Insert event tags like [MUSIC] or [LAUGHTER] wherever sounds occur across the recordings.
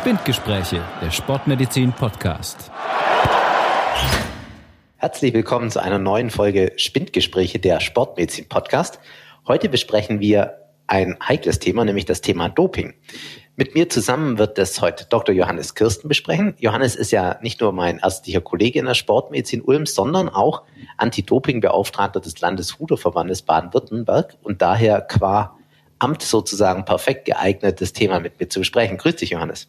Spindgespräche, der Sportmedizin Podcast. Herzlich willkommen zu einer neuen Folge Spindgespräche, der Sportmedizin Podcast. Heute besprechen wir ein heikles Thema, nämlich das Thema Doping. Mit mir zusammen wird das heute Dr. Johannes Kirsten besprechen. Johannes ist ja nicht nur mein ärztlicher Kollege in der Sportmedizin Ulm, sondern auch Anti-Doping-Beauftragter des Landesruderverbandes Baden-Württemberg und daher qua Amt sozusagen perfekt geeignet, das Thema mit mir zu besprechen. Grüß dich, Johannes.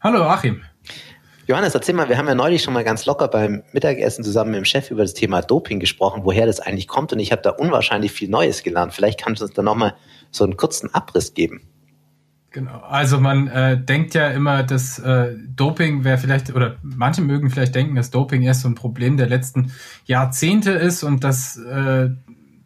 Hallo, Achim. Johannes, erzähl mal, wir haben ja neulich schon mal ganz locker beim Mittagessen zusammen mit dem Chef über das Thema Doping gesprochen, woher das eigentlich kommt und ich habe da unwahrscheinlich viel Neues gelernt. Vielleicht kannst du uns da nochmal so einen kurzen Abriss geben. Genau, also man äh, denkt ja immer, dass äh, Doping wäre vielleicht, oder manche mögen vielleicht denken, dass Doping erst so ein Problem der letzten Jahrzehnte ist und dass äh,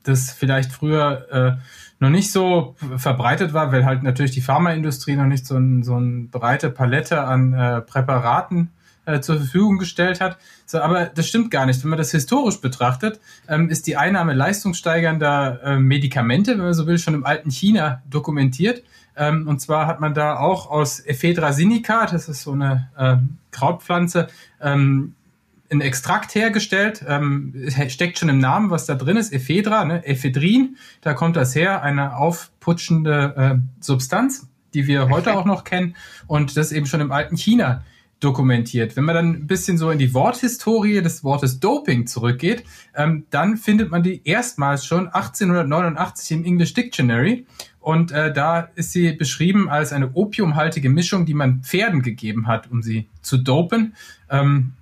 das vielleicht früher äh, noch nicht so verbreitet war, weil halt natürlich die Pharmaindustrie noch nicht so, ein, so eine breite Palette an äh, Präparaten äh, zur Verfügung gestellt hat. So, aber das stimmt gar nicht. Wenn man das historisch betrachtet, ähm, ist die Einnahme leistungssteigernder äh, Medikamente, wenn man so will, schon im alten China dokumentiert. Ähm, und zwar hat man da auch aus Ephedra sinica, das ist so eine äh, Krautpflanze, ähm, ein Extrakt hergestellt, ähm, steckt schon im Namen, was da drin ist, Ephedra, ne? Ephedrin, da kommt das her, eine aufputschende äh, Substanz, die wir heute auch noch kennen und das eben schon im alten China dokumentiert. Wenn man dann ein bisschen so in die Worthistorie des Wortes Doping zurückgeht, ähm, dann findet man die erstmals schon 1889 im English Dictionary und äh, da ist sie beschrieben als eine opiumhaltige Mischung, die man Pferden gegeben hat, um sie zu dopen. Ähm,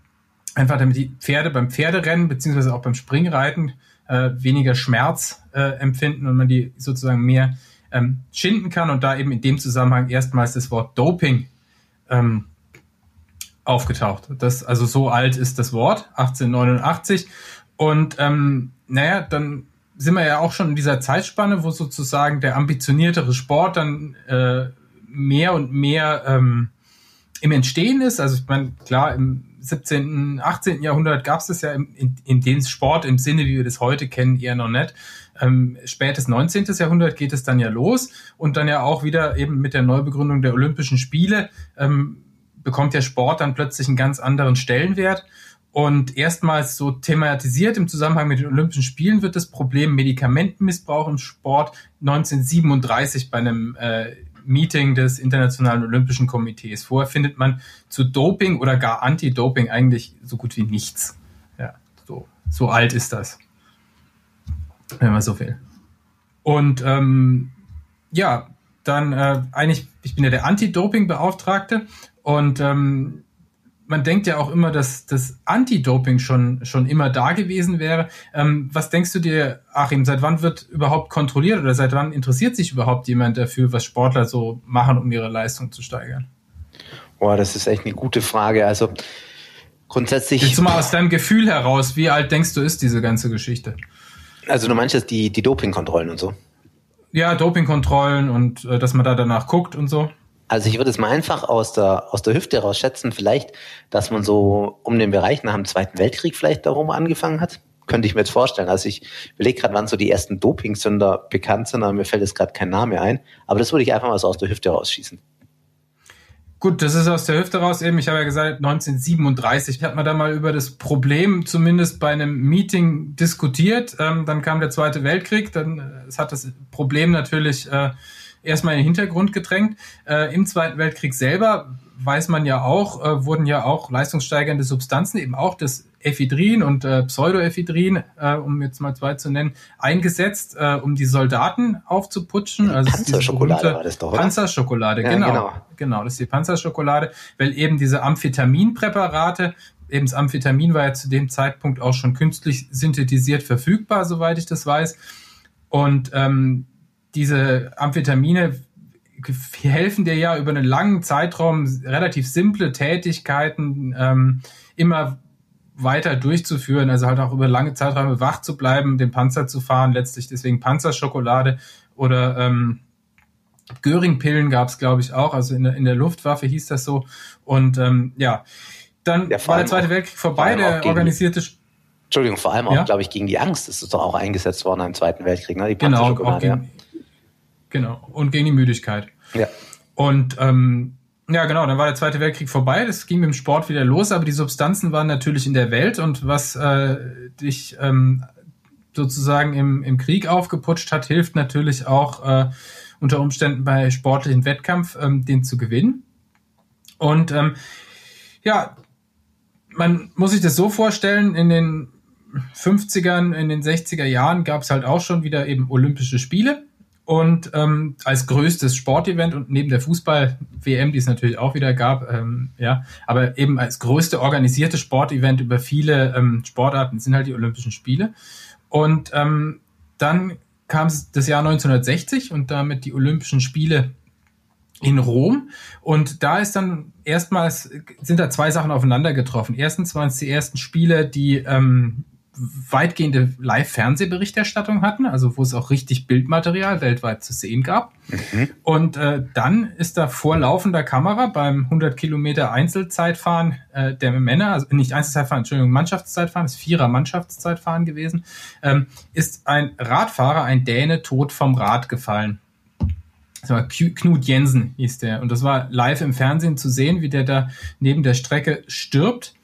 Einfach damit die Pferde beim Pferderennen beziehungsweise auch beim Springreiten äh, weniger Schmerz äh, empfinden und man die sozusagen mehr ähm, schinden kann und da eben in dem Zusammenhang erstmals das Wort Doping ähm, aufgetaucht. Das, also so alt ist das Wort, 1889. Und ähm, naja, dann sind wir ja auch schon in dieser Zeitspanne, wo sozusagen der ambitioniertere Sport dann äh, mehr und mehr ähm, im Entstehen ist. Also ich meine, klar, im 17., 18. Jahrhundert gab es das ja in, in, in dem Sport im Sinne, wie wir das heute kennen, eher noch nicht. Ähm, spätes 19. Jahrhundert geht es dann ja los und dann ja auch wieder eben mit der Neubegründung der Olympischen Spiele ähm, bekommt der Sport dann plötzlich einen ganz anderen Stellenwert. Und erstmals so thematisiert im Zusammenhang mit den Olympischen Spielen wird das Problem Medikamentenmissbrauch im Sport 1937 bei einem äh, Meeting des Internationalen Olympischen Komitees. Vorher findet man zu Doping oder gar Anti-Doping eigentlich so gut wie nichts. Ja, so, so alt ist das. Wenn man so will. Und ähm, ja, dann äh, eigentlich, ich bin ja der Anti-Doping-Beauftragte und ähm, man denkt ja auch immer, dass das Anti-Doping schon, schon immer da gewesen wäre. Ähm, was denkst du dir, Achim, seit wann wird überhaupt kontrolliert oder seit wann interessiert sich überhaupt jemand dafür, was Sportler so machen, um ihre Leistung zu steigern? Boah, das ist echt eine gute Frage. Also grundsätzlich. Jetzt mal aus deinem Gefühl heraus, wie alt denkst du ist diese ganze Geschichte? Also du meinst jetzt die, die Dopingkontrollen und so? Ja, Dopingkontrollen und äh, dass man da danach guckt und so. Also ich würde es mal einfach aus der, aus der Hüfte heraus schätzen, vielleicht, dass man so um den Bereich nach dem Zweiten Weltkrieg vielleicht darum angefangen hat. Könnte ich mir jetzt vorstellen. Also ich überlege gerade, wann so die ersten Dopingsünder bekannt sind, aber mir fällt jetzt gerade kein Name ein. Aber das würde ich einfach mal so aus der Hüfte rausschießen. Gut, das ist aus der Hüfte raus eben. Ich habe ja gesagt, 1937 hat man da mal über das Problem zumindest bei einem Meeting diskutiert. Ähm, dann kam der Zweite Weltkrieg. Dann äh, es hat das Problem natürlich äh, erstmal in den Hintergrund gedrängt. Äh, Im Zweiten Weltkrieg selber weiß man ja auch, äh, wurden ja auch leistungssteigernde Substanzen, eben auch das Ephedrin und äh, Pseudoephedrin, äh, um jetzt mal zwei zu nennen, eingesetzt, äh, um die Soldaten aufzuputschen. Also Panzerschokolade war das doch, oder? Panzerschokolade, ja, genau, genau. Genau, das ist die Panzerschokolade, weil eben diese Amphetaminpräparate eben das Amphetamin war ja zu dem Zeitpunkt auch schon künstlich synthetisiert verfügbar, soweit ich das weiß. Und ähm, diese Amphetamine helfen dir ja über einen langen Zeitraum relativ simple Tätigkeiten ähm, immer weiter durchzuführen, also halt auch über lange Zeiträume wach zu bleiben, den Panzer zu fahren, letztlich deswegen Panzerschokolade oder ähm, Göring-Pillen gab es, glaube ich, auch, also in der, in der Luftwaffe hieß das so. Und ähm, ja, dann ja, war der Zweite Weltkrieg vorbei, der organisierte Entschuldigung, vor allem auch, ja? glaube ich, gegen die Angst ist es doch auch eingesetzt worden im Zweiten Weltkrieg, ne? Die genau, auch gegen, ja. Genau. Und gegen die Müdigkeit. Ja. Und ähm, Ja, genau, dann war der Zweite Weltkrieg vorbei, das ging mit dem Sport wieder los, aber die Substanzen waren natürlich in der Welt und was äh, dich ähm, sozusagen im, im Krieg aufgeputscht hat, hilft natürlich auch äh, unter Umständen bei sportlichen Wettkampf, ähm, den zu gewinnen. Und ähm, ja, man muss sich das so vorstellen, in den 50ern, in den 60er Jahren gab es halt auch schon wieder eben Olympische Spiele. Und ähm, als größtes Sportevent und neben der Fußball-WM, die es natürlich auch wieder gab, ähm, ja, aber eben als größte organisierte Sportevent über viele ähm, Sportarten sind halt die Olympischen Spiele. Und ähm, dann kam das Jahr 1960 und damit die Olympischen Spiele in Rom. Und da ist dann erstmals, sind da zwei Sachen aufeinander getroffen. Erstens waren es die ersten Spiele, die ähm, weitgehende Live-Fernsehberichterstattung hatten, also wo es auch richtig Bildmaterial weltweit zu sehen gab. Mhm. Und äh, dann ist da vor laufender Kamera beim 100 Kilometer Einzelzeitfahren äh, der Männer, also nicht Einzelzeitfahren, Entschuldigung, Mannschaftszeitfahren, ist Vierer Mannschaftszeitfahren gewesen, ähm, ist ein Radfahrer, ein Däne, tot vom Rad gefallen. Das war Knut Jensen hieß der. Und das war live im Fernsehen zu sehen, wie der da neben der Strecke stirbt.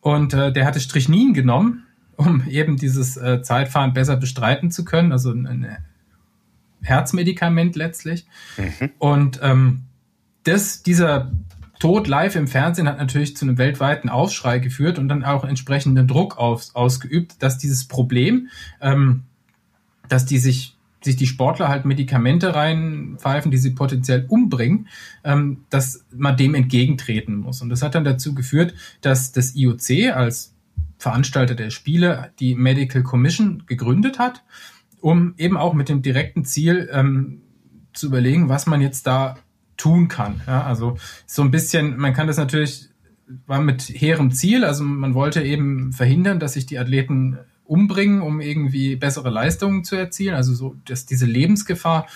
Und äh, der hatte Strichnin genommen um eben dieses äh, Zeitfahren besser bestreiten zu können. Also ein, ein Herzmedikament letztlich. Mhm. Und ähm, das, dieser Tod live im Fernsehen hat natürlich zu einem weltweiten Aufschrei geführt und dann auch entsprechenden Druck auf, ausgeübt, dass dieses Problem, ähm, dass die sich sich die Sportler halt Medikamente reinpfeifen, die sie potenziell umbringen, ähm, dass man dem entgegentreten muss. Und das hat dann dazu geführt, dass das IOC als Veranstalter der Spiele die Medical Commission gegründet hat, um eben auch mit dem direkten Ziel ähm, zu überlegen, was man jetzt da tun kann. Ja, also so ein bisschen, man kann das natürlich, war mit hehrem Ziel, also man wollte eben verhindern, dass sich die Athleten umbringen, um irgendwie bessere Leistungen zu erzielen, also so, dass diese Lebensgefahr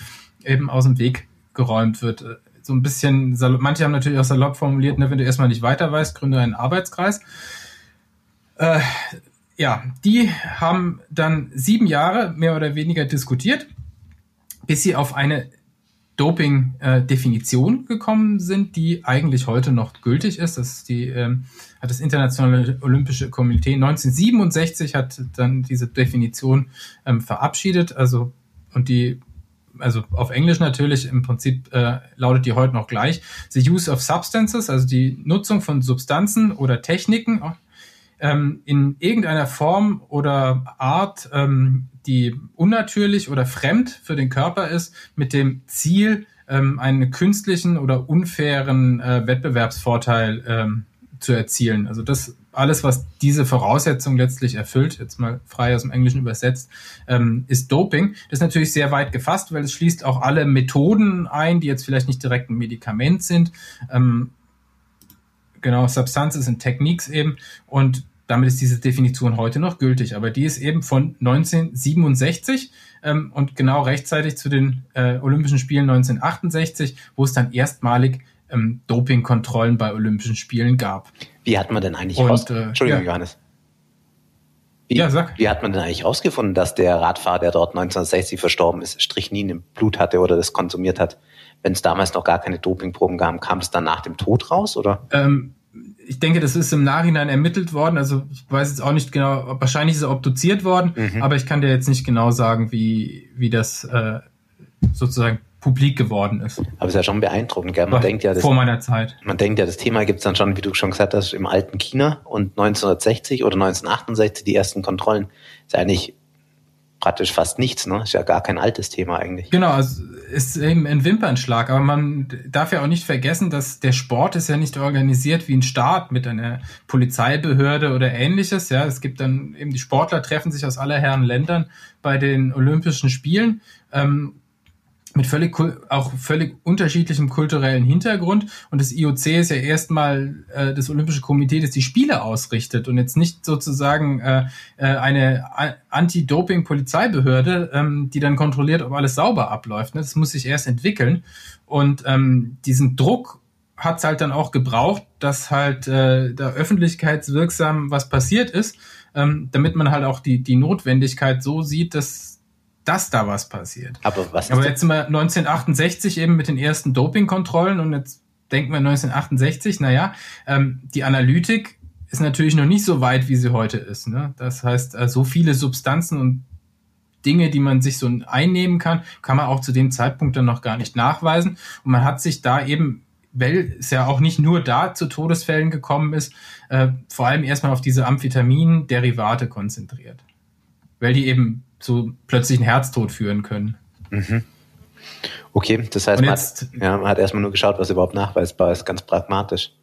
eben aus dem Weg geräumt wird. So ein bisschen, manche haben natürlich auch salopp formuliert, ne, wenn du erstmal nicht weiter weißt, gründe einen Arbeitskreis. Äh, ja, die haben dann sieben Jahre mehr oder weniger diskutiert, bis sie auf eine Doping-Definition gekommen sind, die eigentlich heute noch gültig ist. Das ist die, ähm, hat das Internationale Olympische Komitee 1967 hat dann diese Definition ähm, verabschiedet. Also und die also auf Englisch natürlich, im Prinzip äh, lautet die heute noch gleich. The use of substances, also die Nutzung von Substanzen oder Techniken, ähm, in irgendeiner Form oder Art, ähm, die unnatürlich oder fremd für den Körper ist, mit dem Ziel, ähm, einen künstlichen oder unfairen äh, Wettbewerbsvorteil ähm, zu erzielen. Also das alles, was diese Voraussetzung letztlich erfüllt, jetzt mal frei aus dem Englischen übersetzt, ähm, ist Doping. Das ist natürlich sehr weit gefasst, weil es schließt auch alle Methoden ein, die jetzt vielleicht nicht direkt ein Medikament sind. Ähm, genau, Substances und Techniques eben. Und damit ist diese Definition heute noch gültig, aber die ist eben von 1967 ähm, und genau rechtzeitig zu den äh, Olympischen Spielen 1968, wo es dann erstmalig ähm, Dopingkontrollen bei Olympischen Spielen gab. Wie hat man denn eigentlich und, raus äh, Entschuldigung, ja. Johannes. Wie, ja, sag. wie hat man denn eigentlich rausgefunden, dass der Radfahrer, der dort 1960 verstorben ist, Strichnin im Blut hatte oder das konsumiert hat? Wenn es damals noch gar keine Dopingproben gab, kam es dann nach dem Tod raus, oder? Ähm, ich denke, das ist im Nachhinein ermittelt worden. Also ich weiß jetzt auch nicht genau, wahrscheinlich ist er obduziert worden, mhm. aber ich kann dir jetzt nicht genau sagen, wie, wie das äh, sozusagen publik geworden ist. Aber es ist ja schon beeindruckend, gell? Man War denkt ja, das, vor meiner Zeit. Man denkt ja, das Thema gibt es dann schon, wie du schon gesagt hast, im alten China und 1960 oder 1968 die ersten Kontrollen. Ist eigentlich praktisch fast nichts, ne? Ist ja gar kein altes Thema eigentlich. Genau, also ist eben ein Wimpernschlag, aber man darf ja auch nicht vergessen, dass der Sport ist ja nicht organisiert wie ein Staat mit einer Polizeibehörde oder ähnliches. Ja, es gibt dann eben die Sportler treffen sich aus aller Herren Ländern bei den Olympischen Spielen. Ähm, mit völlig auch völlig unterschiedlichem kulturellen Hintergrund und das IOC ist ja erstmal äh, das Olympische Komitee, das die Spiele ausrichtet und jetzt nicht sozusagen äh, äh eine Anti-Doping-Polizeibehörde, ähm, die dann kontrolliert, ob alles sauber abläuft. Ne? Das muss sich erst entwickeln und ähm, diesen Druck hat es halt dann auch gebraucht, dass halt äh, da öffentlichkeitswirksam was passiert ist, ähm, damit man halt auch die die Notwendigkeit so sieht, dass dass da was passiert. Aber was Aber jetzt sind wir 1968 eben mit den ersten Dopingkontrollen und jetzt denken wir 1968, naja, ähm, die Analytik ist natürlich noch nicht so weit, wie sie heute ist. Ne? Das heißt, äh, so viele Substanzen und Dinge, die man sich so einnehmen kann, kann man auch zu dem Zeitpunkt dann noch gar nicht nachweisen. Und man hat sich da eben, weil es ja auch nicht nur da zu Todesfällen gekommen ist, äh, vor allem erstmal auf diese Amphetamin-Derivate konzentriert. Weil die eben zu plötzlich einen Herztod führen können. Mhm. Okay, das heißt, man, hat, ja, man hat erstmal nur geschaut, was überhaupt nachweisbar ist, ganz pragmatisch.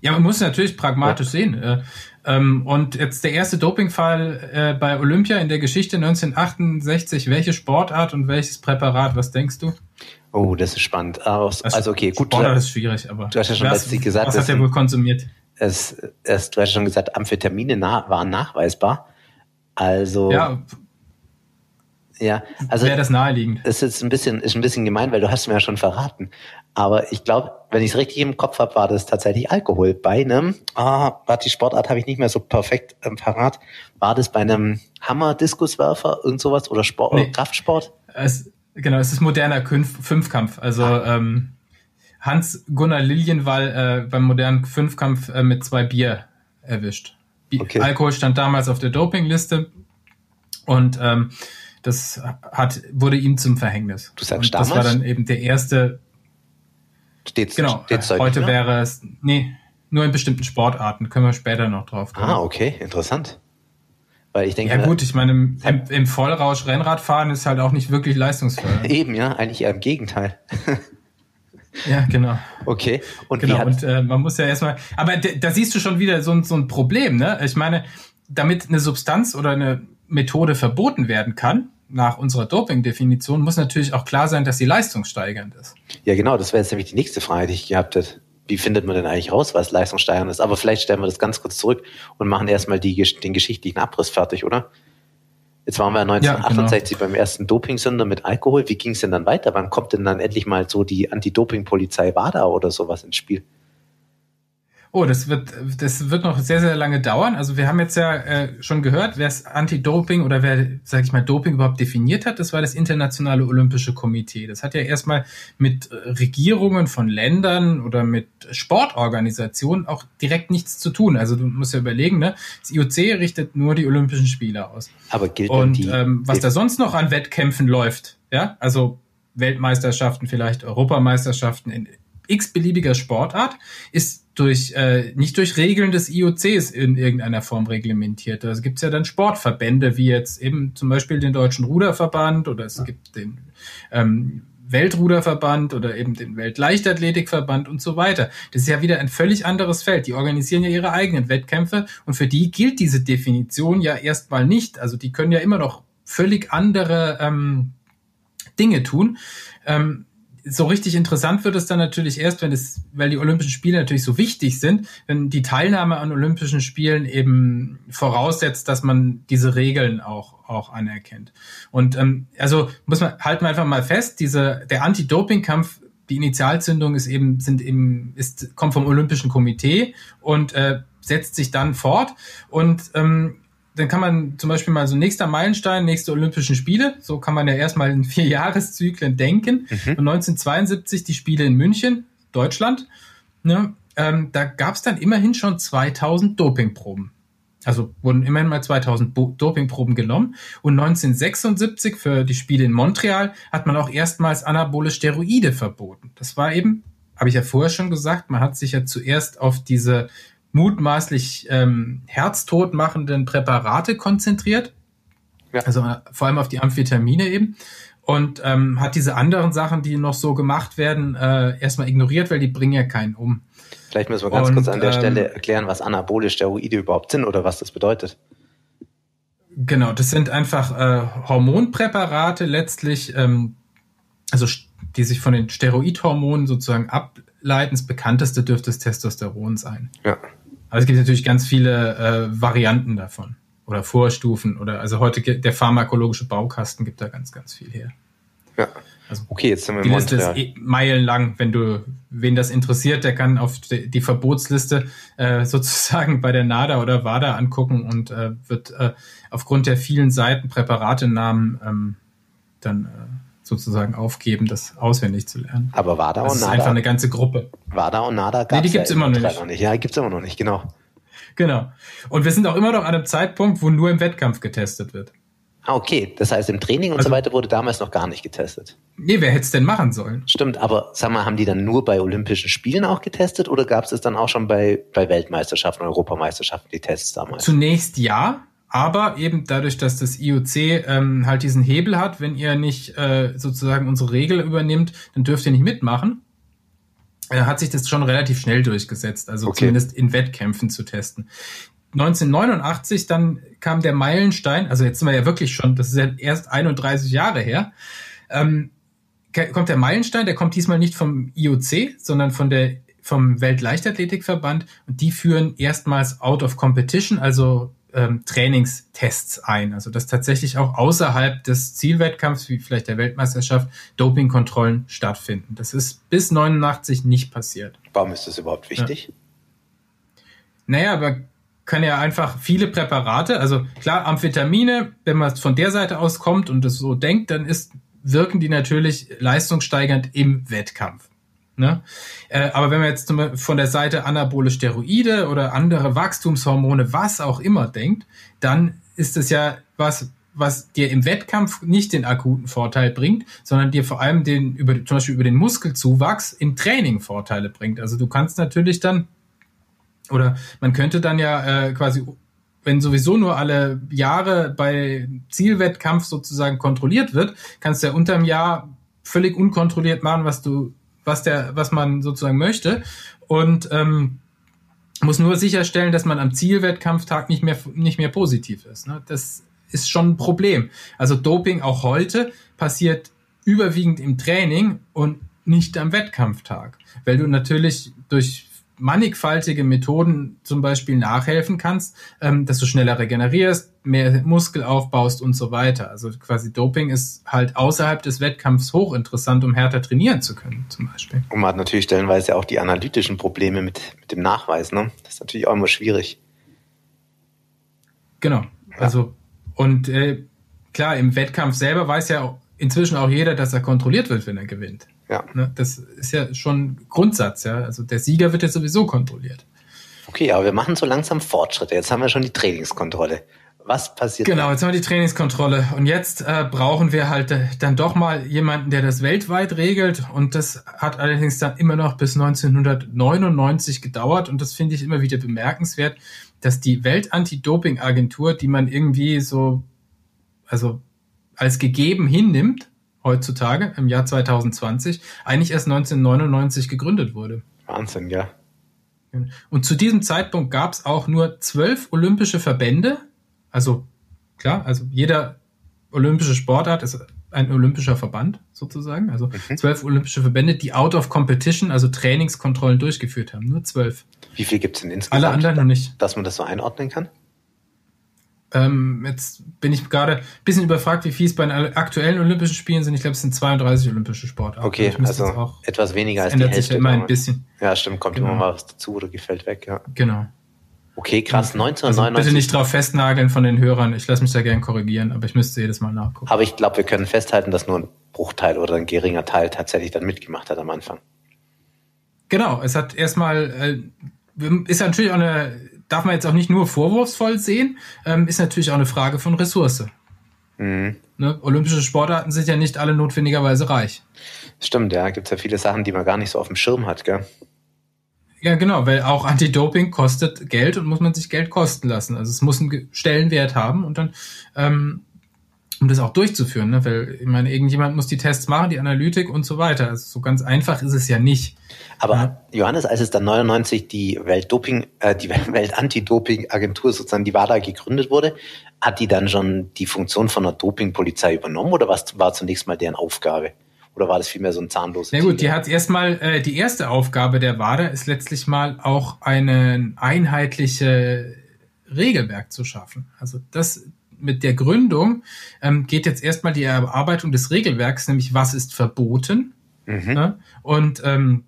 Ja, man muss natürlich pragmatisch ja. sehen. Äh, ähm, und jetzt der erste Dopingfall äh, bei Olympia in der Geschichte 1968. Welche Sportart und welches Präparat? Was denkst du? Oh, das ist spannend. Also, also okay, gut. Sportart ist schwierig, aber du hast ja schon was, gesagt, was hat er wohl konsumiert? Es, es, du hast ja schon gesagt, Amphetamine nah, waren nachweisbar. Also ja, ja, also wäre das naheliegend. Das ist jetzt ein bisschen, ist ein bisschen gemein, weil du hast mir ja schon verraten. Aber ich glaube, wenn ich es richtig im Kopf habe, war das tatsächlich Alkohol. Bei einem, ah, warte, die Sportart habe ich nicht mehr so perfekt ähm, parat. War das bei einem Hammer-Diskuswerfer, irgend sowas oder Sport nee. oder Kraftsport? Es, genau, es ist moderner Fünf Fünfkampf. Also ah. ähm, Hans Gunnar Lilienwall äh, beim modernen Fünfkampf äh, mit zwei Bier erwischt. Okay. Alkohol stand damals auf der Dopingliste und ähm, das hat, wurde ihm zum Verhängnis. Du sagst und das damals? war dann eben der erste. Steht's, genau. Steht's heute wäre es, nee, nur in bestimmten Sportarten. Können wir später noch drauf kommen. Ah, okay, interessant. Weil ich denke, ja gut, ich meine, im, im, Vollrausch Rennradfahren ist halt auch nicht wirklich leistungsvoll. [LAUGHS] Eben, ja, eigentlich eher im Gegenteil. [LAUGHS] Ja, genau. Okay. Und, genau, und äh, man muss ja erstmal, aber da siehst du schon wieder so, so ein Problem, ne? Ich meine, damit eine Substanz oder eine Methode verboten werden kann, nach unserer Doping-Definition muss natürlich auch klar sein, dass sie leistungssteigernd ist. Ja, genau, das wäre jetzt nämlich die nächste Frage, die ich gehabt hätte. Wie findet man denn eigentlich raus, was leistungssteigernd ist? Aber vielleicht stellen wir das ganz kurz zurück und machen erstmal die, den geschichtlichen Abriss fertig, oder? Jetzt waren wir 1968 ja, genau. beim ersten Dopingsünder mit Alkohol. Wie ging es denn dann weiter? Wann kommt denn dann endlich mal so die Anti-Doping-Polizei WADA oder sowas ins Spiel? Oh, das wird, das wird noch sehr, sehr lange dauern. Also wir haben jetzt ja äh, schon gehört, wer es Anti-Doping oder wer, sag ich mal, Doping überhaupt definiert hat, das war das Internationale Olympische Komitee. Das hat ja erstmal mit äh, Regierungen von Ländern oder mit Sportorganisationen auch direkt nichts zu tun. Also du musst ja überlegen, ne? Das IOC richtet nur die Olympischen Spiele aus. Aber gilt Und die, ähm, was da sonst noch an Wettkämpfen läuft, ja, also Weltmeisterschaften, vielleicht Europameisterschaften in x-beliebiger Sportart, ist durch äh, nicht durch Regeln des IOCs in irgendeiner Form reglementiert. Also gibt es ja dann Sportverbände, wie jetzt eben zum Beispiel den Deutschen Ruderverband oder es gibt den ähm, Weltruderverband oder eben den Weltleichtathletikverband und so weiter. Das ist ja wieder ein völlig anderes Feld. Die organisieren ja ihre eigenen Wettkämpfe und für die gilt diese Definition ja erstmal nicht. Also die können ja immer noch völlig andere ähm, Dinge tun. Ähm, so richtig interessant wird es dann natürlich erst, wenn es, weil die Olympischen Spiele natürlich so wichtig sind, wenn die Teilnahme an Olympischen Spielen eben voraussetzt, dass man diese Regeln auch auch anerkennt. Und ähm, also muss man halten wir einfach mal fest, diese der Anti-Doping-Kampf die Initialzündung ist eben, sind eben, ist, kommt vom Olympischen Komitee und äh, setzt sich dann fort. Und ähm, dann kann man zum Beispiel mal so nächster Meilenstein, nächste Olympischen Spiele, so kann man ja erstmal in vier [LAUGHS] Jahreszyklen denken. Mhm. Und 1972 die Spiele in München, Deutschland. Ne, ähm, da gab es dann immerhin schon 2000 Dopingproben. Also wurden immerhin mal 2000 Bo Dopingproben genommen. Und 1976 für die Spiele in Montreal hat man auch erstmals anabole Steroide verboten. Das war eben, habe ich ja vorher schon gesagt, man hat sich ja zuerst auf diese mutmaßlich ähm, herztot machenden Präparate konzentriert. Ja. Also äh, vor allem auf die Amphetamine eben. Und ähm, hat diese anderen Sachen, die noch so gemacht werden, äh, erstmal ignoriert, weil die bringen ja keinen um. Vielleicht müssen wir ganz Und, kurz an der ähm, Stelle erklären, was anabole Steroide überhaupt sind oder was das bedeutet. Genau, das sind einfach äh, Hormonpräparate letztlich, ähm, also die sich von den Steroidhormonen sozusagen ableiten. Das bekannteste dürfte das Testosteron sein. Ja. Aber es gibt natürlich ganz viele äh, Varianten davon oder Vorstufen oder also heute der pharmakologische Baukasten gibt da ganz, ganz viel her. Ja. Also okay, jetzt sind wir die Liste ist eh meilenlang. Wenn du, wen das interessiert, der kann auf die, die Verbotsliste äh, [LAUGHS] sozusagen bei der NADA oder WADA angucken und äh, wird äh, aufgrund der vielen Seiten Präparatenamen ähm, dann äh, sozusagen aufgeben, das auswendig zu lernen. Aber WADA das und ist NADA. einfach eine ganze Gruppe. WADA und NADA Nee, die gibt's ja immer noch nicht. noch nicht. Ja, gibt's immer noch nicht, genau. Genau. Und wir sind auch immer noch an einem Zeitpunkt, wo nur im Wettkampf getestet wird. Ah, okay. Das heißt, im Training und Also- so weiter wurde damals noch gar nicht getestet. Nee, wer hätte es denn machen sollen? Stimmt, aber sag mal, haben die dann nur bei Olympischen Spielen auch getestet oder gab es es dann auch schon bei, bei Weltmeisterschaften, Europameisterschaften, die Tests damals? Zunächst ja, aber eben dadurch, dass das IOC ähm, halt diesen Hebel hat, wenn ihr nicht äh, sozusagen unsere Regel übernimmt, dann dürft ihr nicht mitmachen. Äh, hat sich das schon relativ schnell durchgesetzt, also Okay. zumindest in Wettkämpfen zu testen. 1989 dann kam der Meilenstein, also jetzt sind wir ja wirklich schon, das ist ja erst 31 Jahre her, ähm, kommt der Meilenstein, der kommt diesmal nicht vom IOC, sondern von der vom Weltleichtathletikverband und die führen erstmals out of competition, also ähm, Trainingstests ein, also dass tatsächlich auch außerhalb des Zielwettkampfs, wie vielleicht der Weltmeisterschaft, Dopingkontrollen stattfinden. Das ist bis 89 nicht passiert. Warum ist das überhaupt wichtig? Naja, aber kann ja einfach viele Präparate, also klar, Amphetamine, wenn man von der Seite aus kommt und das so denkt, dann ist, wirken die natürlich leistungssteigernd im Wettkampf. Ne? Äh, aber wenn man jetzt zum von der Seite anabole Steroide oder andere Wachstumshormone, was auch immer denkt, dann ist es ja was, was dir im Wettkampf nicht den akuten Vorteil bringt, sondern dir vor allem den, über, zum Beispiel über den Muskelzuwachs im Training Vorteile bringt. Also du kannst natürlich dann oder man könnte dann ja äh, quasi, wenn sowieso nur alle Jahre bei Zielwettkampf sozusagen kontrolliert wird, kannst du ja unterm Jahr völlig unkontrolliert machen, was du, was der, was man sozusagen möchte. Und ähm, muss nur sicherstellen, dass man am Zielwettkampftag nicht mehr, nicht mehr positiv ist. Ne? Das ist schon ein Problem. Also Doping auch heute passiert überwiegend im Training und nicht am Wettkampftag, weil du natürlich durch mannigfaltige Methoden zum Beispiel nachhelfen kannst, ähm, dass du schneller regenerierst, mehr Muskel aufbaust und so weiter. Also quasi Doping ist halt außerhalb des Wettkampfs hochinteressant, um härter trainieren zu können, zum Beispiel. Und man hat natürlich stellenweise auch die analytischen Probleme mit, mit dem Nachweis. Ne? Das ist natürlich auch immer schwierig. Genau. Also und äh, klar, im Wettkampf selber weiß ja inzwischen auch jeder, dass er kontrolliert wird, wenn er gewinnt. Ja. Ne? Das ist ja schon Grundsatz, ja. Also der Sieger wird ja sowieso kontrolliert. Okay, aber wir machen so langsam Fortschritte. Jetzt haben wir schon die Trainingskontrolle. Was passiert? Genau, jetzt haben wir die Trainingskontrolle und jetzt äh, brauchen wir halt äh, dann doch mal jemanden, der das weltweit regelt und das hat allerdings dann immer noch bis 1999 gedauert und das finde ich immer wieder bemerkenswert, dass die Welt-Anti-Doping-Agentur, die man irgendwie so, also als gegeben hinnimmt, heutzutage im Jahr 2020, eigentlich erst 1999 gegründet wurde. Wahnsinn, ja. Und zu diesem Zeitpunkt gab es auch nur zwölf olympische Verbände. Also klar, also jeder olympische Sportart ist ein olympischer Verband sozusagen. Also zwölf olympische Verbände, die out of competition, also Trainingskontrollen durchgeführt haben. Nur zwölf. Wie viel gibt es denn insgesamt? Alle anderen noch nicht. Dass man das so einordnen kann? Ähm, jetzt bin ich gerade ein bisschen überfragt, wie viel es bei den aktuellen Olympischen Spielen sind. Ich glaube, es sind 32 olympische Sportarten. Okay, also etwas weniger als die ändert sich Hälfte. ja immer ein bisschen. Ja, stimmt, kommt Genau. immer mal was dazu oder gefällt weg, ja. Genau. Okay, krass, Also 1999. bitte nicht drauf festnageln von den Hörern. Ich lasse mich da gern korrigieren, aber ich müsste jedes Mal nachgucken. aber ich glaube, wir können festhalten, dass nur ein Bruchteil oder ein geringer Teil tatsächlich dann mitgemacht hat am Anfang. Genau, es hat erstmal, äh, ist natürlich auch eine, darf man jetzt auch nicht nur vorwurfsvoll sehen, ähm, ist natürlich auch eine Frage von Ressource. Mhm. Ne? Olympische Sportarten sind ja nicht alle notwendigerweise reich. Stimmt, ja, gibt es ja viele Sachen, die man gar nicht so auf dem Schirm hat, gell? Ja, genau, weil auch Anti-Doping kostet Geld und muss man sich Geld kosten lassen. Also es muss einen Stellenwert haben und dann, ähm, um das auch durchzuführen, ne? weil ich meine, irgendjemand muss die Tests machen, die Analytik und so weiter. Also so ganz einfach ist es ja nicht. Aber Ja. Johannes, als es dann 99 die Weltdoping, äh, die Welt-Anti-Doping-Agentur sozusagen, die WADA gegründet wurde, hat die dann schon die Funktion von einer Dopingpolizei übernommen oder was war zunächst mal deren Aufgabe? Oder war das vielmehr so ein zahnloses Na gut, die hat erstmal, äh, die erste Aufgabe der WADA ist letztlich mal auch ein einheitliche Regelwerk zu schaffen. Also das mit der Gründung ähm, geht jetzt erstmal die Erarbeitung des Regelwerks, nämlich was ist verboten Mhm. ne? und ähm,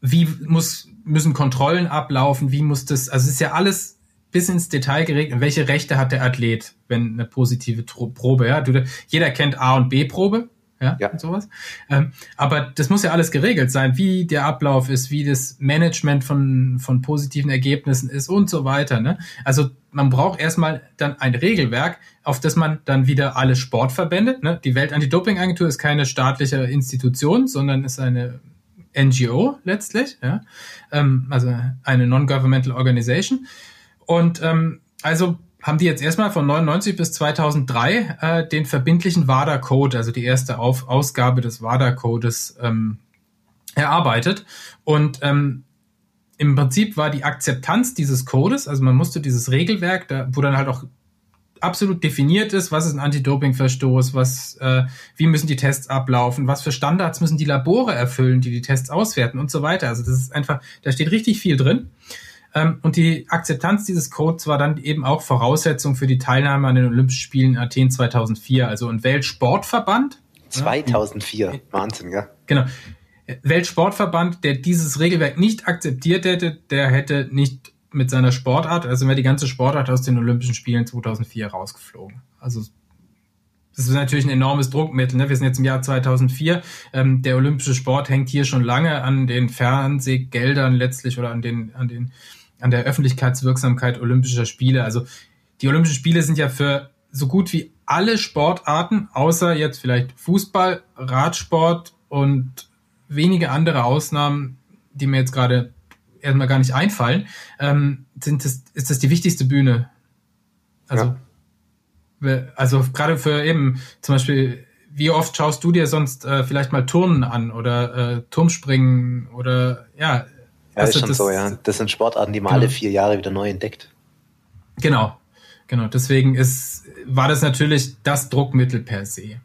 wie muss, müssen Kontrollen ablaufen, wie muss das, also es ist ja alles bis ins Detail geregelt, welche Rechte hat der Athlet, wenn eine positive Probe, ja, du, jeder kennt A und B Probe, ja, Ja. und sowas. Ähm, aber das muss ja alles geregelt sein, wie der Ablauf ist, wie das Management von, von positiven Ergebnissen ist und so weiter. Ne? Also man braucht erstmal dann ein Regelwerk, auf das man dann wieder alle Sportverbände, ne? die Welt-Anti-Doping-Agentur ist keine staatliche Institution, sondern ist eine NGO letztlich, ja? ähm, also eine Non-Governmental Organization. Und ähm, also haben die jetzt erstmal von 99 bis 2003 äh, den verbindlichen WADA-Code, also die erste Auf Ausgabe des WADA-Codes ähm, erarbeitet. Und ähm, im Prinzip war die Akzeptanz dieses Codes, also man musste dieses Regelwerk, da, wo dann halt auch absolut definiert ist, was ist ein Anti-Doping-Verstoß, was, äh, wie müssen die Tests ablaufen, was für Standards müssen die Labore erfüllen, die die Tests auswerten und so weiter. Also das ist einfach, da steht richtig viel drin. Ähm, und die Akzeptanz dieses Codes war dann eben auch Voraussetzung für die Teilnahme an den Olympischen Spielen in Athen 2004. Also ein Weltsportverband, 2004. Wahnsinn, ja. genau, Weltsportverband, der dieses Regelwerk nicht akzeptiert hätte, der hätte nicht mit seiner Sportart, also wäre die ganze Sportart aus den Olympischen Spielen 2004 rausgeflogen. Also das ist natürlich ein enormes Druckmittel. Ne? Wir sind jetzt im Jahr 2004. Ähm, der olympische Sport hängt hier schon lange an den Fernsehgeldern letztlich oder an den, an den, an der Öffentlichkeitswirksamkeit olympischer Spiele. Also die Olympischen Spiele sind ja für so gut wie alle Sportarten, außer jetzt vielleicht Fußball, Radsport und wenige andere Ausnahmen, die mir jetzt gerade erstmal gar nicht einfallen, ähm, sind das, ist das die wichtigste Bühne. Also Ja. Also gerade für eben zum Beispiel, wie oft schaust du dir sonst äh, vielleicht mal Turnen an oder äh, Turmspringen oder ja. Ja, ist schon das- so, ja. Das sind Sportarten, die man Genau. alle vier Jahre wieder neu entdeckt. Genau, genau. Deswegen ist, war das natürlich das Druckmittel per se.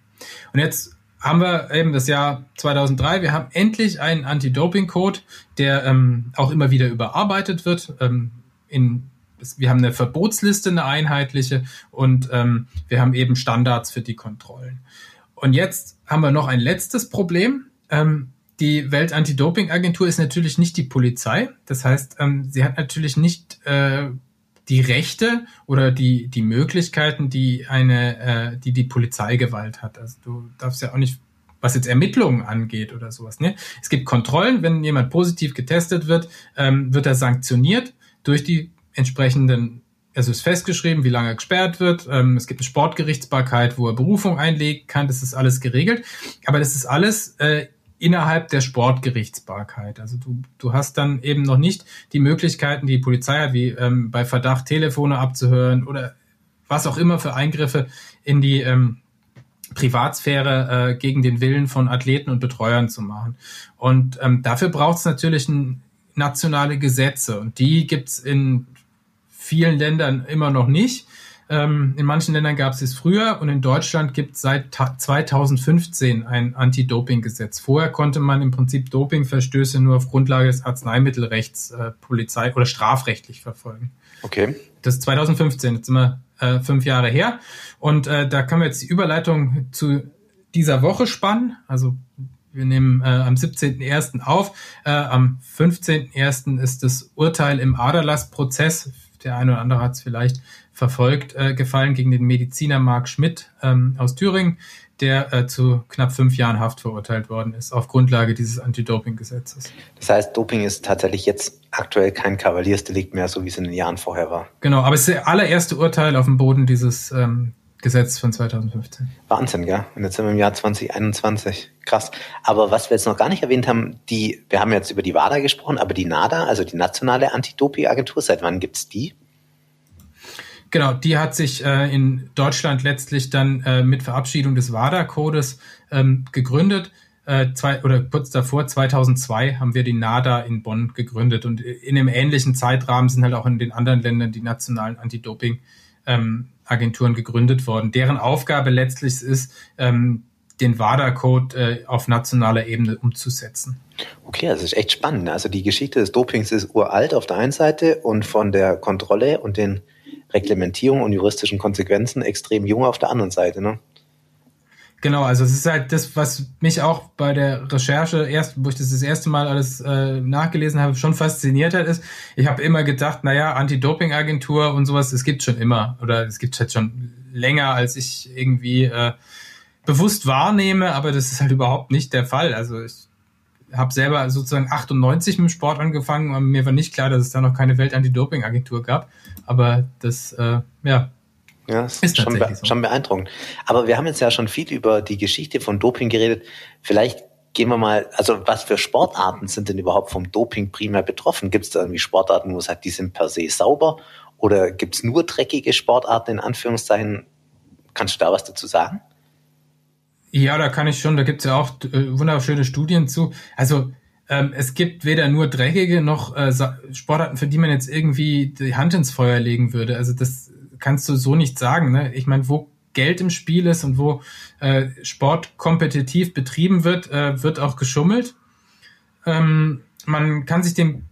Und jetzt haben wir eben das Jahr 2003. Wir haben endlich einen Anti-Doping-Code, der ähm, auch immer wieder überarbeitet wird. Ähm, in, wir haben eine Verbotsliste, eine einheitliche, und ähm, wir haben eben Standards für die Kontrollen. Und jetzt haben wir noch ein letztes Problem. Ähm, die Welt-Anti-Doping-Agentur ist natürlich nicht die Polizei. Das heißt, ähm, sie hat natürlich nicht äh, die Rechte oder die, die Möglichkeiten, die eine, äh, die die Polizeigewalt hat. Also du darfst ja auch nicht, was jetzt Ermittlungen angeht oder sowas. Ne? Es gibt Kontrollen, wenn jemand positiv getestet wird, ähm, wird er sanktioniert durch die entsprechenden, also ist festgeschrieben, wie lange er gesperrt wird. Ähm, es gibt eine Sportgerichtsbarkeit, wo er Berufung einlegen kann. Das ist alles geregelt. Aber das ist alles äh, innerhalb der Sportgerichtsbarkeit. Also du, du hast dann eben noch nicht die Möglichkeiten, die Polizei hat, wie ähm, bei Verdacht Telefone abzuhören oder was auch immer für Eingriffe in die ähm, Privatsphäre äh, gegen den Willen von Athleten und Betreuern zu machen. Und ähm, dafür braucht es natürlich ein, nationale Gesetze und die gibt's in vielen Ländern immer noch nicht. Ähm, in manchen Ländern gab es es früher und in Deutschland gibt es seit ta- 2015 ein Anti-Doping-Gesetz. Vorher konnte man im Prinzip Dopingverstöße nur auf Grundlage des Arzneimittelrechts äh, Polizei oder strafrechtlich verfolgen. Okay. Das ist 2015, jetzt sind wir äh, fünf Jahre her. Und äh, da können wir jetzt die Überleitung zu dieser Woche spannen. Also wir nehmen äh, am 17.01. auf. Äh, am 15.01. ist das Urteil im Aderlass-Prozess, der eine oder andere hat es vielleicht verfolgt, äh, gefallen gegen den Mediziner Marc Schmidt ähm, aus Thüringen, der äh, zu knapp fünf Jahren Haft verurteilt worden ist, auf Grundlage dieses Anti-Doping-Gesetzes. Das heißt, Doping ist tatsächlich jetzt aktuell kein Kavaliersdelikt mehr, so wie es in den Jahren vorher war. Genau, aber es ist das allererste Urteil auf dem Boden dieses ähm, Gesetzes von 2015. Wahnsinn, gell? Und jetzt sind wir im Jahr 2021. Krass. Aber was wir jetzt noch gar nicht erwähnt haben, die, wir haben jetzt über die WADA gesprochen, aber die NADA, also die nationale Anti-Doping-Agentur, seit wann gibt's die? Genau, die hat sich äh, in Deutschland letztlich dann äh, mit Verabschiedung des WADA-Codes ähm, gegründet. Äh, zwei, oder kurz davor, 2002, haben wir die NADA in Bonn gegründet. Und in einem ähnlichen Zeitrahmen sind halt auch in den anderen Ländern die nationalen Anti-Doping-Agenturen gegründet worden. Deren Aufgabe letztlich ist, ähm, den WADA-Code äh, auf nationaler Ebene umzusetzen. Okay, das ist echt spannend. Also die Geschichte des Dopings ist uralt auf der einen Seite und von der Kontrolle und den Reglementierungen und juristischen Konsequenzen extrem jung auf der anderen Seite. Ne? Genau, also es ist halt das, was mich auch bei der Recherche, erst, wo ich das das erste Mal alles äh, nachgelesen habe, schon fasziniert hat, ist, ich habe immer gedacht, naja, Anti-Doping-Agentur und sowas, es gibt schon immer oder es gibt halt schon länger, als ich irgendwie äh, bewusst wahrnehme, aber das ist halt überhaupt nicht der Fall. Also ich habe selber sozusagen 98 mit dem Sport angefangen und mir war nicht klar, dass es da noch keine Welt-Anti-Doping-Agentur gab. Aber das, äh, ja, ja, das ist schon, be so. schon beeindruckend. Aber wir haben jetzt ja schon viel über die Geschichte von Doping geredet. Vielleicht gehen wir mal, also was für Sportarten sind denn überhaupt vom Doping primär betroffen? Gibt es da irgendwie Sportarten, wo es sagt, die sind per se sauber? Oder gibt es nur dreckige Sportarten in Anführungszeichen? Kannst du da was dazu sagen? Ja, da kann ich schon, da gibt es ja auch äh, wunderschöne Studien zu. Also ähm, es gibt weder nur dreckige noch äh, Sportarten, für die man jetzt irgendwie die Hand ins Feuer legen würde. Also das kannst du so nicht sagen. Ne? Ich meine, wo Geld im Spiel ist und wo äh, Sport kompetitiv betrieben wird, äh, wird auch geschummelt. Ähm, man kann sich dem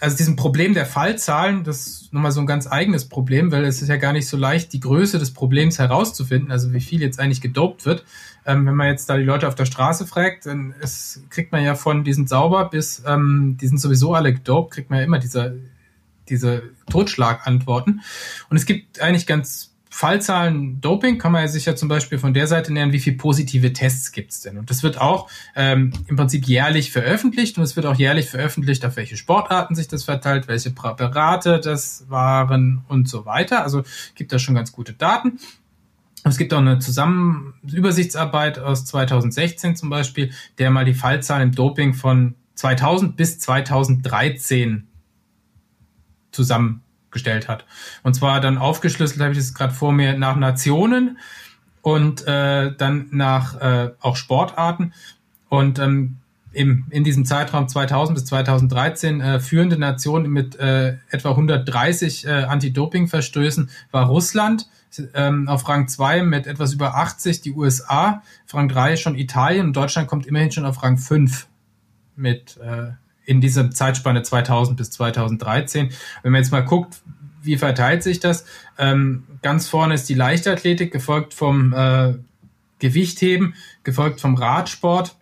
also diesem Problem der Fallzahlen, das ist nochmal so ein ganz eigenes Problem, weil es ist ja gar nicht so leicht, die Größe des Problems herauszufinden, also wie viel jetzt eigentlich gedopt wird. Ähm, wenn man jetzt da die Leute auf der Straße fragt, dann ist, kriegt man ja von, die sind sauber bis, ähm, die sind sowieso alle gedopt, kriegt man ja immer diese, diese Totschlagantworten. Und es gibt eigentlich ganz Fallzahlen Doping kann man sich ja zum Beispiel von der Seite nähern, wie viele positive Tests gibt es denn? Und das wird auch ähm, im Prinzip jährlich veröffentlicht und es wird auch jährlich veröffentlicht, auf welche Sportarten sich das verteilt, welche Präparate das waren und so weiter. Also gibt da schon ganz gute Daten. Es gibt auch eine Zusammen Übersichtsarbeit aus 2016 zum Beispiel, der mal die Fallzahlen im Doping von 2000 bis 2013 zusammen gestellt hat. Und zwar dann aufgeschlüsselt, habe ich das gerade vor mir, nach Nationen und äh, dann nach äh, auch Sportarten. Und ähm, im, in diesem Zeitraum 2000 bis 2013 äh, führende Nationen mit äh, etwa 130 äh, Anti-Doping-Verstößen war Russland, ähm, auf Rang 2 mit etwas über 80 die USA, auf Rang 3 schon Italien und Deutschland kommt immerhin schon auf Rang 5 mit äh, in dieser Zeitspanne 2000 bis 2013. Wenn man jetzt mal guckt, wie verteilt sich das? Ähm, ganz vorne ist die Leichtathletik, gefolgt vom äh, Gewichtheben, gefolgt vom Radsport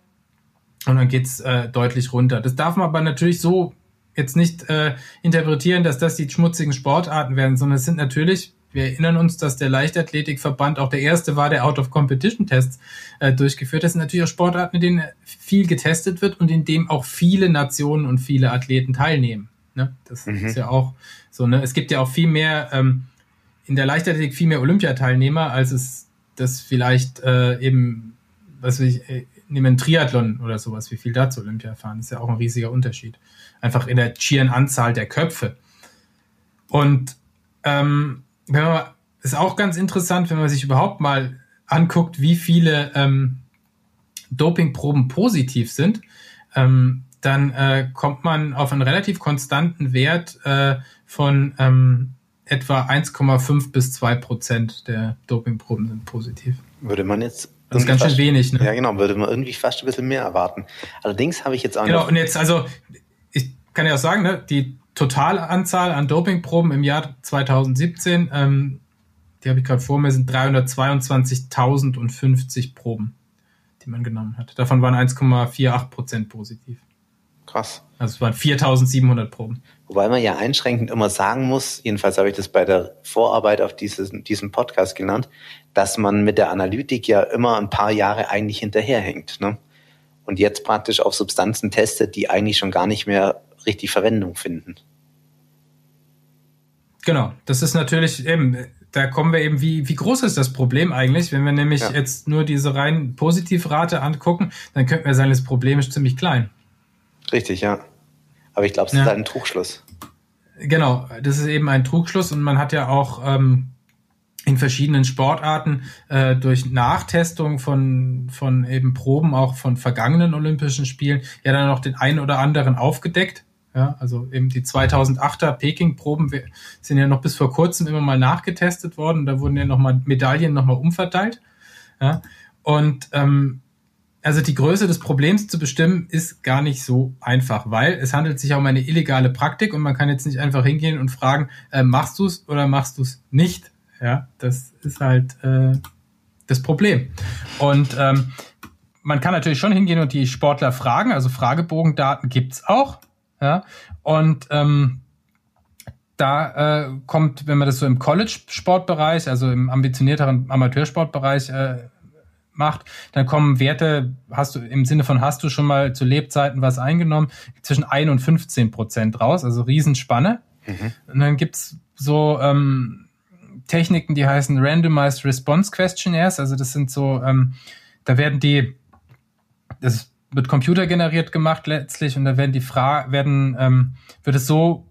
und dann geht's äh, deutlich runter. Das darf man aber natürlich so jetzt nicht äh, interpretieren, dass das die schmutzigen Sportarten werden, sondern es sind natürlich wir erinnern uns, dass der Leichtathletikverband auch der erste war, der Out-of-Competition-Tests äh, durchgeführt hat. Das sind natürlich auch Sportarten, in denen viel getestet wird und in dem auch viele Nationen und viele Athleten teilnehmen. Ne? Das mhm. ist ja auch so. Ne? Es gibt ja auch viel mehr, ähm, in der Leichtathletik viel mehr Olympiateilnehmer, als es das vielleicht äh, eben, was weiß ich, äh, nehmen einen Triathlon oder sowas, wie viel da zu Olympia fahren. Das ist ja auch ein riesiger Unterschied. Einfach in der schieren Anzahl der Köpfe. Und ähm, wenn man, ist auch ganz interessant, wenn man sich überhaupt mal anguckt, wie viele ähm, Dopingproben positiv sind, ähm, dann äh, kommt man auf einen relativ konstanten Wert äh, von ähm, etwa 1,5 bis 2 Prozent der Dopingproben sind positiv. Würde man jetzt das ist ganz schön wenig, ne? Ja, genau, würde man irgendwie fast ein bisschen mehr erwarten. Allerdings habe ich jetzt auch Genau, und jetzt, also, ich kann ja auch sagen, ne, die Totalanzahl an Dopingproben im Jahr 2017, ähm, die habe ich gerade vor mir, sind 322.050 Proben, die man genommen hat. Davon waren 1,48 Prozent positiv. Krass. Also es waren 4.700 Proben. Wobei man ja einschränkend immer sagen muss, jedenfalls habe ich das bei der Vorarbeit auf dieses, diesem Podcast genannt, dass man mit der Analytik ja immer ein paar Jahre eigentlich hinterherhängt. Ne? Und jetzt praktisch auf Substanzen testet, die eigentlich schon gar nicht mehr richtig Verwendung finden. Genau, das ist natürlich eben, da kommen wir eben, wie, wie groß ist das Problem eigentlich? Wenn wir nämlich ja. jetzt nur diese rein Positivrate angucken, dann könnten wir sagen, das Problem ist ziemlich klein. Richtig, ja. Aber ich glaube, es ja. ist halt ein Trugschluss. Genau, das ist eben ein Trugschluss und man hat ja auch ähm, in verschiedenen Sportarten äh, durch Nachtestung von, von eben Proben auch von vergangenen Olympischen Spielen ja dann noch den einen oder anderen aufgedeckt. Ja, also eben die 2008er Peking-Proben sind ja noch bis vor kurzem immer mal nachgetestet worden. Da wurden ja nochmal Medaillen nochmal umverteilt. Ja, und ähm, also die Größe des Problems zu bestimmen ist gar nicht so einfach, weil es handelt sich um eine illegale Praktik und man kann jetzt nicht einfach hingehen und fragen, äh, machst du es oder machst du es nicht? Ja, das ist halt äh, das Problem. Und ähm, man kann natürlich schon hingehen und die Sportler fragen, also Fragebogendaten gibt's auch. Ja? Und ähm, da äh, kommt, wenn man das so im College-Sportbereich, also im ambitionierteren Amateursportbereich äh, macht, dann kommen Werte, hast du im Sinne von hast du schon mal zu Lebzeiten was eingenommen, zwischen 1 und 15 Prozent raus, also Riesenspanne. Mhm. Und dann gibt's so ähm, Techniken, die heißen Randomized Response Questionnaires, also das sind so, ähm, da werden die, das wird computergeneriert gemacht letztlich und da werden die Fragen, werden, ähm, wird es so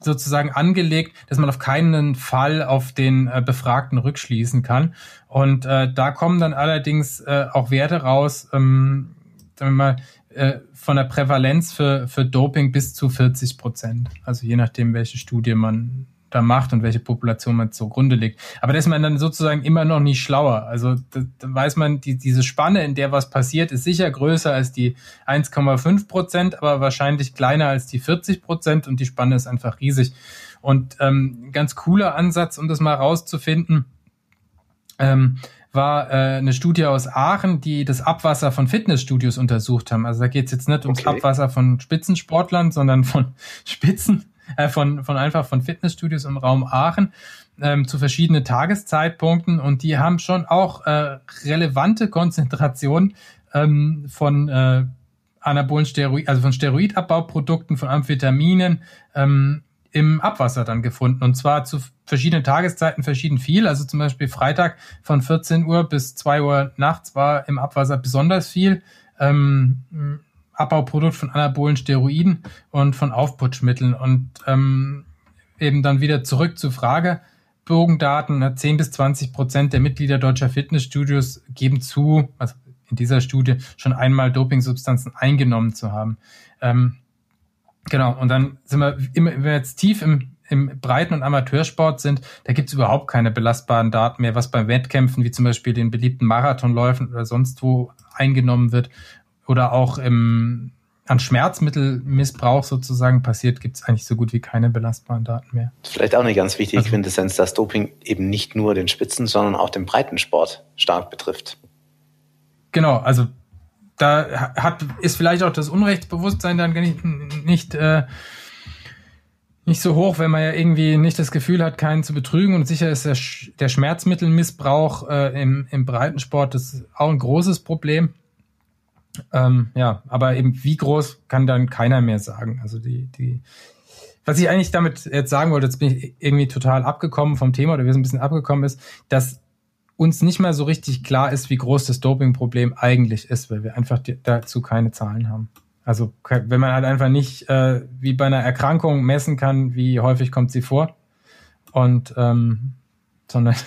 sozusagen angelegt, dass man auf keinen Fall auf den äh, Befragten rückschließen kann. Und äh, da kommen dann allerdings äh, auch Werte raus, ähm, sagen wir mal, äh, von der Prävalenz für, für Doping bis zu 40 Prozent. Also je nachdem, welche Studie man da macht und welche Population man zugrunde legt. Aber da ist man dann sozusagen immer noch nicht schlauer. Also da, da weiß man, die, diese Spanne, in der was passiert, ist sicher größer als die 1,5 Prozent, aber wahrscheinlich kleiner als die 40 Prozent und die Spanne ist einfach riesig. Und ähm, ganz cooler Ansatz, um das mal rauszufinden, ähm, war äh, eine Studie aus Aachen, die das Abwasser von Fitnessstudios untersucht haben. Also da geht es jetzt nicht ums okay. Abwasser von Spitzensportlern, sondern von [LAUGHS] Spitzen äh, von, von einfach von Fitnessstudios im Raum Aachen ähm, zu verschiedenen Tageszeitpunkten und die haben schon auch äh, relevante Konzentrationen ähm, von äh, anabolen Steroid, also von Steroidabbauprodukten, von Amphetaminen ähm, im Abwasser dann gefunden. Und zwar zu verschiedenen Tageszeiten verschieden viel. Also zum Beispiel Freitag von 14 Uhr bis 2 Uhr nachts war im Abwasser besonders viel. Ähm, Abbauprodukt von anabolen Steroiden und von Aufputschmitteln. Und ähm, eben dann wieder zurück zur Frage. Bogendaten, 10 bis 20 Prozent der Mitglieder deutscher Fitnessstudios geben zu, also in dieser Studie schon einmal Dopingsubstanzen eingenommen zu haben. Ähm, genau, und dann sind wir wenn wir jetzt tief im, im Breiten- und Amateursport sind, da gibt es überhaupt keine belastbaren Daten mehr, was bei Wettkämpfen wie zum Beispiel den beliebten Marathonläufen oder sonst wo eingenommen wird oder auch im, an Schmerzmittelmissbrauch sozusagen passiert, gibt es eigentlich so gut wie keine belastbaren Daten mehr. Vielleicht auch eine ganz wichtige also, Quintessenz, dass Doping eben nicht nur den Spitzen, sondern auch den Breitensport stark betrifft. Genau, also da hat, ist vielleicht auch das Unrechtsbewusstsein dann nicht, nicht, äh, nicht so hoch, wenn man ja irgendwie nicht das Gefühl hat, keinen zu betrügen. Und sicher ist der, der Schmerzmittelmissbrauch äh, im, im Breitensport das auch ein großes Problem. Ähm, ja, aber eben wie groß kann dann keiner mehr sagen. Also die, die, was ich eigentlich damit jetzt sagen wollte, jetzt bin ich irgendwie total abgekommen vom Thema oder wir sind ein bisschen abgekommen ist, dass uns nicht mal so richtig klar ist, wie groß das Dopingproblem eigentlich ist, weil wir einfach dazu keine Zahlen haben. Also wenn man halt einfach nicht äh, wie bei einer Erkrankung messen kann, wie häufig kommt sie vor und ähm, sondern [LAUGHS] es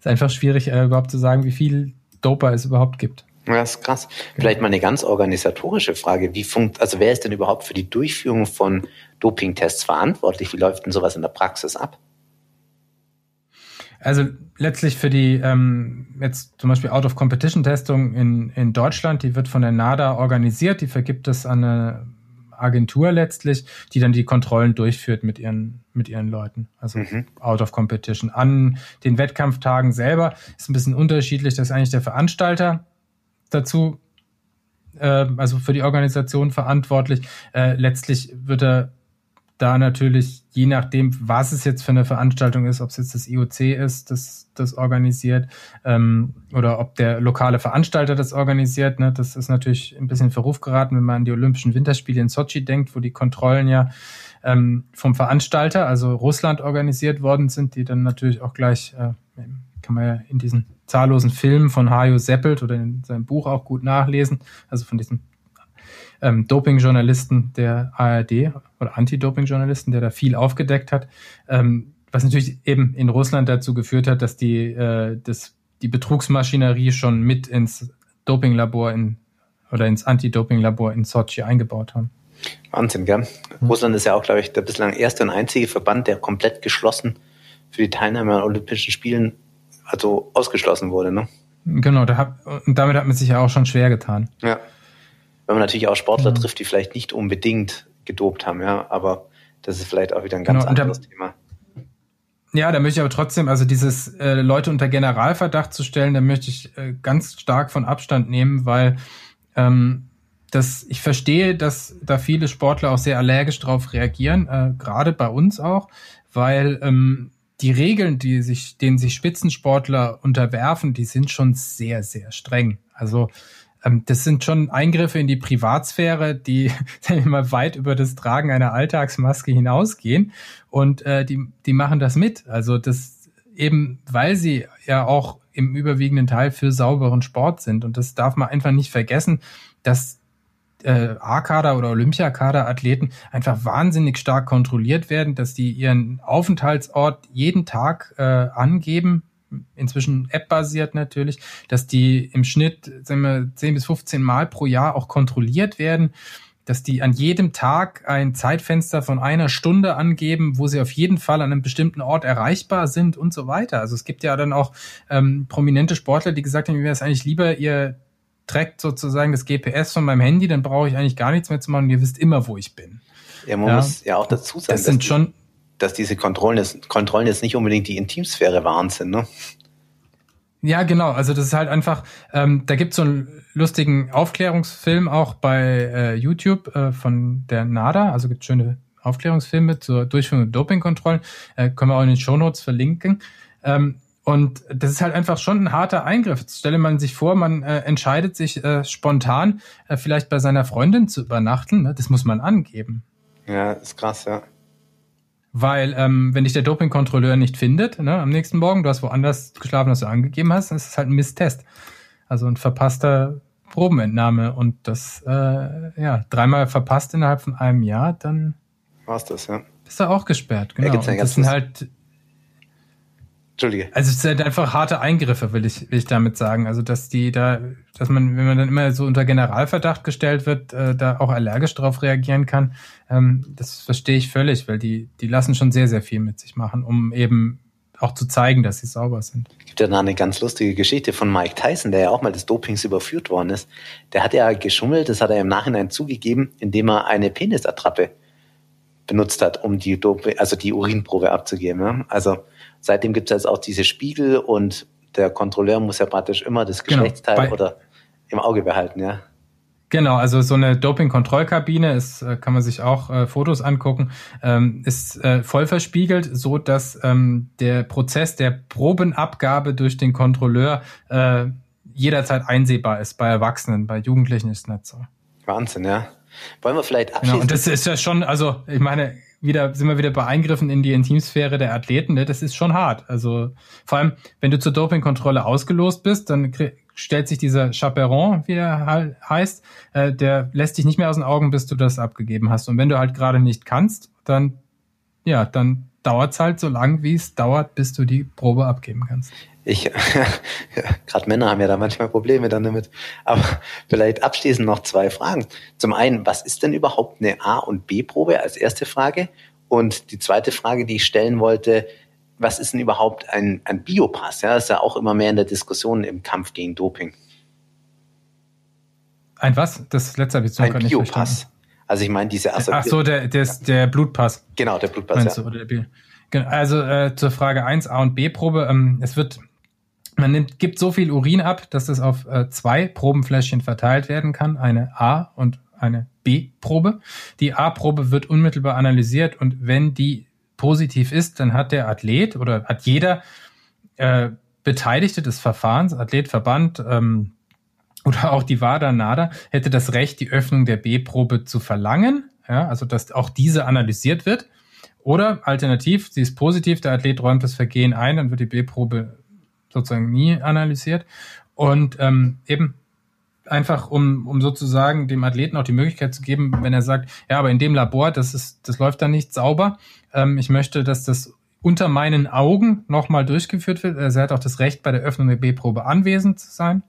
ist einfach schwierig äh, überhaupt zu sagen, wie viel Doper es überhaupt gibt. Ja, das ist krass. Vielleicht mal eine ganz organisatorische Frage. Wie funkt, also wer ist denn überhaupt für die Durchführung von Dopingtests verantwortlich? Wie läuft denn sowas in der Praxis ab? Also letztlich für die ähm, jetzt zum Beispiel Out-of-Competition-Testung in, in Deutschland, die wird von der NADA organisiert, die vergibt es an eine Agentur letztlich, die dann die Kontrollen durchführt mit ihren, mit ihren Leuten. Also mhm. out of competition. An den Wettkampftagen selber ist ein bisschen unterschiedlich. Das ist eigentlich der Veranstalter, dazu, äh, also für die Organisation verantwortlich. Äh, letztlich wird er da natürlich, je nachdem, was es jetzt für eine Veranstaltung ist, ob es jetzt das IOC ist, das das organisiert, ähm, oder ob der lokale Veranstalter das organisiert. Ne? Das ist natürlich ein bisschen verruf geraten, wenn man an die Olympischen Winterspiele in Sochi denkt, wo die Kontrollen ja ähm, vom Veranstalter, also Russland, organisiert worden sind, die dann natürlich auch gleich, äh, kann man ja in diesen zahllosen Filmen von Hajo Seppelt oder in seinem Buch auch gut nachlesen, also von diesem ähm, Doping-Journalisten der ARD oder Anti-Doping-Journalisten, der da viel aufgedeckt hat, ähm, was natürlich eben in Russland dazu geführt hat, dass die, äh, das, die Betrugsmaschinerie schon mit ins Dopinglabor in oder ins Anti-Doping-Labor in Sochi eingebaut haben. Wahnsinn, gell? Mhm. Russland ist ja auch, glaube ich, der bislang erste und einzige Verband, der komplett geschlossen für die Teilnahme an Olympischen Spielen also ausgeschlossen wurde, ne? Genau, da hat, und damit hat man sich ja auch schon schwer getan. Ja. Wenn man natürlich auch Sportler ja. trifft, die vielleicht nicht unbedingt gedopt haben, ja, aber das ist vielleicht auch wieder ein ganz genau, anderes da, Thema. Ja, da möchte ich aber trotzdem, also dieses äh, Leute unter Generalverdacht zu stellen, da möchte ich äh, ganz stark von Abstand nehmen, weil ähm, das, ich verstehe, dass da viele Sportler auch sehr allergisch drauf reagieren, äh, gerade bei uns auch, weil ähm, die Regeln, die sich, denen sich Spitzensportler unterwerfen, die sind schon sehr, sehr streng. Also ähm, das sind schon Eingriffe in die Privatsphäre, die [LAUGHS] immer weit über das Tragen einer Alltagsmaske hinausgehen. Und äh, die, die machen das mit. Also das eben, weil sie ja auch im überwiegenden Teil für sauberen Sport sind. Und das darf man einfach nicht vergessen, dass äh, A-Kader oder Olympiakader-Athleten einfach wahnsinnig stark kontrolliert werden, dass die ihren Aufenthaltsort jeden Tag äh, angeben, inzwischen App-basiert natürlich, dass die im Schnitt sagen wir, 10 bis 15 Mal pro Jahr auch kontrolliert werden, dass die an jedem Tag ein Zeitfenster von einer Stunde angeben, wo sie auf jeden Fall an einem bestimmten Ort erreichbar sind und so weiter. Also es gibt ja dann auch ähm, prominente Sportler, die gesagt haben, mir wäre es eigentlich lieber, ihr trackt sozusagen das GPS von meinem Handy, dann brauche ich eigentlich gar nichts mehr zu machen. Ihr wisst immer, wo ich bin. Ja, man ja. muss ja auch dazu sagen, das sind schon, dass diese Kontrollen jetzt, Kontrollen jetzt nicht unbedingt die Intimsphäre wahren sind, ne? Ja, genau. Also das ist halt einfach, ähm, da gibt's so einen lustigen Aufklärungsfilm auch bei äh, YouTube äh, von der NADA. Also gibt schöne Aufklärungsfilme zur Durchführung von Dopingkontrollen. Äh, können wir auch in den Shownotes verlinken. Ähm, und das ist halt einfach schon ein harter Eingriff. Jetzt stelle man sich vor, man äh, entscheidet sich äh, spontan, äh, vielleicht bei seiner Freundin zu übernachten. Ne? Das muss man angeben. Ja, ist krass, ja. Weil, ähm, wenn dich der Dopingkontrolleur nicht findet, ne, am nächsten Morgen, du hast woanders geschlafen, als du angegeben hast, dann ist es halt ein Misstest. Also ein verpasster Probenentnahme. Und das, äh, ja, dreimal verpasst innerhalb von einem Jahr, dann war's das, ja. Bist du auch gesperrt, genau. Ja, das sind halt Entschuldige. Also es sind einfach harte Eingriffe, will ich, will ich damit sagen. Also dass die da, dass man, wenn man dann immer so unter Generalverdacht gestellt wird, äh, da auch allergisch darauf reagieren kann, ähm, das verstehe ich völlig, weil die, die lassen schon sehr, sehr viel mit sich machen, um eben auch zu zeigen, dass sie sauber sind. Es gibt ja da eine ganz lustige Geschichte von Mike Tyson, der ja auch mal des Dopings überführt worden ist. Der hat ja geschummelt, das hat er im Nachhinein zugegeben, indem er eine Penisattrappe benutzt hat, um die Dope, also die Urinprobe abzugeben. Ja? Also Seitdem gibt es jetzt auch diese Spiegel und der Kontrolleur muss ja praktisch immer das genau. Geschlechtsteil genau, oder im Auge behalten, ja. Genau, also so eine Doping-Kontrollkabine ist, äh, kann man sich auch äh, Fotos angucken, ähm, ist äh, voll verspiegelt, so dass ähm, der Prozess der Probenabgabe durch den Kontrolleur äh, jederzeit einsehbar ist. Bei Erwachsenen, bei Jugendlichen ist nicht so. Wahnsinn, ja. Wollen wir vielleicht abschließen? Genau, und das ist ja schon, also ich meine, wieder, sind wir wieder bei Eingriffen in die Intimsphäre der Athleten, ne? das ist schon hart. Also vor allem, wenn du zur Dopingkontrolle ausgelost bist, dann stellt sich dieser Chaperon, wie er heißt, äh, der lässt dich nicht mehr aus den Augen, bis du das abgegeben hast. Und wenn du halt gerade nicht kannst, dann, ja, dann dauert es halt so lang, wie es dauert, bis du die Probe abgeben kannst. Ich, [LAUGHS] gerade Männer haben ja da manchmal Probleme dann damit. Aber vielleicht abschließend noch zwei Fragen. Zum einen, was ist denn überhaupt eine A- und B-Probe als erste Frage? Und die zweite Frage, die ich stellen wollte, was ist denn überhaupt ein, ein Biopass? Ja, das ist ja auch immer mehr in der Diskussion im Kampf gegen Doping. Ein was? Das letzte habe ich so Ein Biopass. Also ich meine diese Assozi Ach so, der, der, der Blutpass. Genau, der Blutpass. Ja. Du, genau, also äh, zur Frage 1 A und B-Probe. Ähm, es wird man nimmt, gibt so viel Urin ab, dass es auf äh, zwei Probenfläschchen verteilt werden kann, eine A und eine B-Probe. Die A-Probe wird unmittelbar analysiert und wenn die positiv ist, dann hat der Athlet oder hat jeder äh, Beteiligte des Verfahrens, Athlet, Verband ähm, oder auch die WADA, NADA, hätte das Recht, die Öffnung der B-Probe zu verlangen, ja, also dass auch diese analysiert wird. Oder alternativ, sie ist positiv, der Athlet räumt das Vergehen ein, dann wird die B-Probe sozusagen nie analysiert. Und ähm, eben einfach, um, um sozusagen dem Athleten auch die Möglichkeit zu geben, wenn er sagt, ja, aber in dem Labor, das ist, das läuft da nicht sauber. Ähm, ich möchte, dass das unter meinen Augen nochmal durchgeführt wird. Also er hat auch das Recht, bei der Öffnung der B-Probe anwesend zu sein.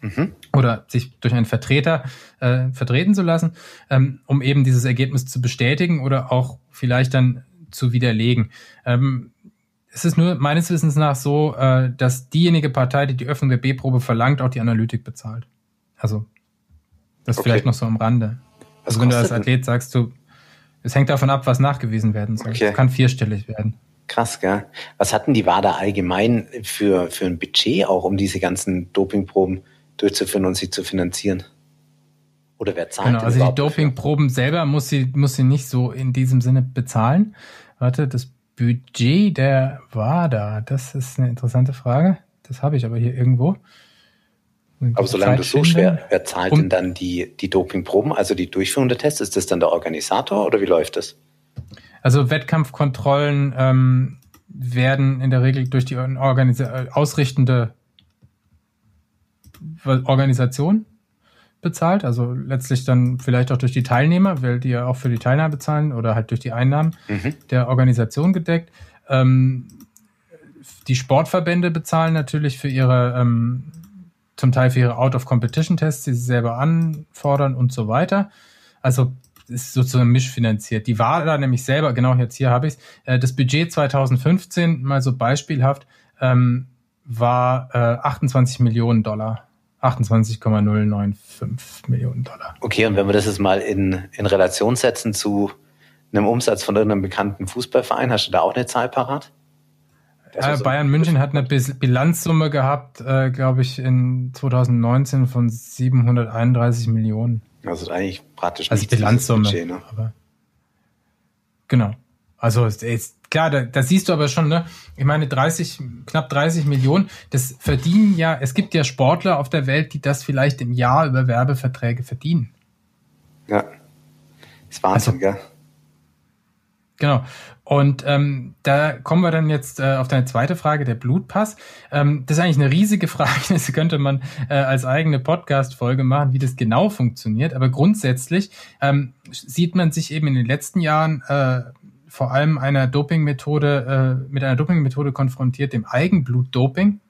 Mhm. Oder sich durch einen Vertreter äh, vertreten zu lassen, ähm, um eben dieses Ergebnis zu bestätigen oder auch vielleicht dann zu widerlegen. Ähm, es ist nur meines Wissens nach so, äh, dass diejenige Partei, die die Öffnung der B-Probe verlangt, auch die Analytik bezahlt. Also, das okay. vielleicht noch so am Rande. Was also wenn du als Athlet sagst, du, es hängt davon ab, was nachgewiesen werden soll. Okay. Es kann vierstellig werden. Krass, gell? Was hatten die WADA allgemein für, für ein Budget auch, um diese ganzen Dopingproben durchzuführen und sie zu finanzieren? Oder wer zahlt Genau, also die Dopingproben selber muss sie, muss sie nicht so in diesem Sinne bezahlen. Warte, das Budget der WADA, das ist eine interessante Frage. Das habe ich aber hier irgendwo. Aber solange das so schwer, wer zahlt denn dann die, die Dopingproben, also die Durchführung der Tests? Ist das dann der Organisator oder wie läuft das? Also Wettkampfkontrollen ähm, werden in der Regel durch die Organisa ausrichtende Organisation bezahlt, also letztlich dann vielleicht auch durch die Teilnehmer, weil die ja auch für die Teilnahme bezahlen oder halt durch die Einnahmen mhm. der Organisation gedeckt. Ähm, die Sportverbände bezahlen natürlich für ihre ähm, zum Teil für ihre Out-of-Competition-Tests, die sie selber anfordern und so weiter. Also ist sozusagen mischfinanziert. Die war da nämlich selber, genau jetzt hier habe ich es, äh, das Budget 2015, mal so beispielhaft, ähm, war äh, 28 Millionen Dollar. 28,095 Millionen Dollar. Okay, und wenn wir das jetzt mal in, in Relation setzen zu einem Umsatz von irgendeinem bekannten Fußballverein, hast du da auch eine Zahl parat? Äh, so Bayern München hat eine Bilanzsumme gehabt, äh, glaube ich, in 2019 von 731 Millionen. Also eigentlich praktisch also Bilanzsumme. Budget, ne? genau. Also ist, klar, da, da siehst du aber schon, ne? Ich meine, 30, knapp 30 Millionen, das verdienen ja, es gibt ja Sportler auf der Welt, die das vielleicht im Jahr über Werbeverträge verdienen. Ja. ist Wahnsinn, also, gell? Genau. Und ähm, da kommen wir dann jetzt äh, auf deine zweite Frage, der Blutpass. Ähm, das ist eigentlich eine riesige [LAUGHS] Frage, das könnte man äh, als eigene Podcast-Folge machen, wie das genau funktioniert. Aber grundsätzlich ähm, sieht man sich eben in den letzten Jahren äh, vor allem einer Dopingmethode, äh, mit einer Dopingmethode konfrontiert, dem Eigenblutdoping,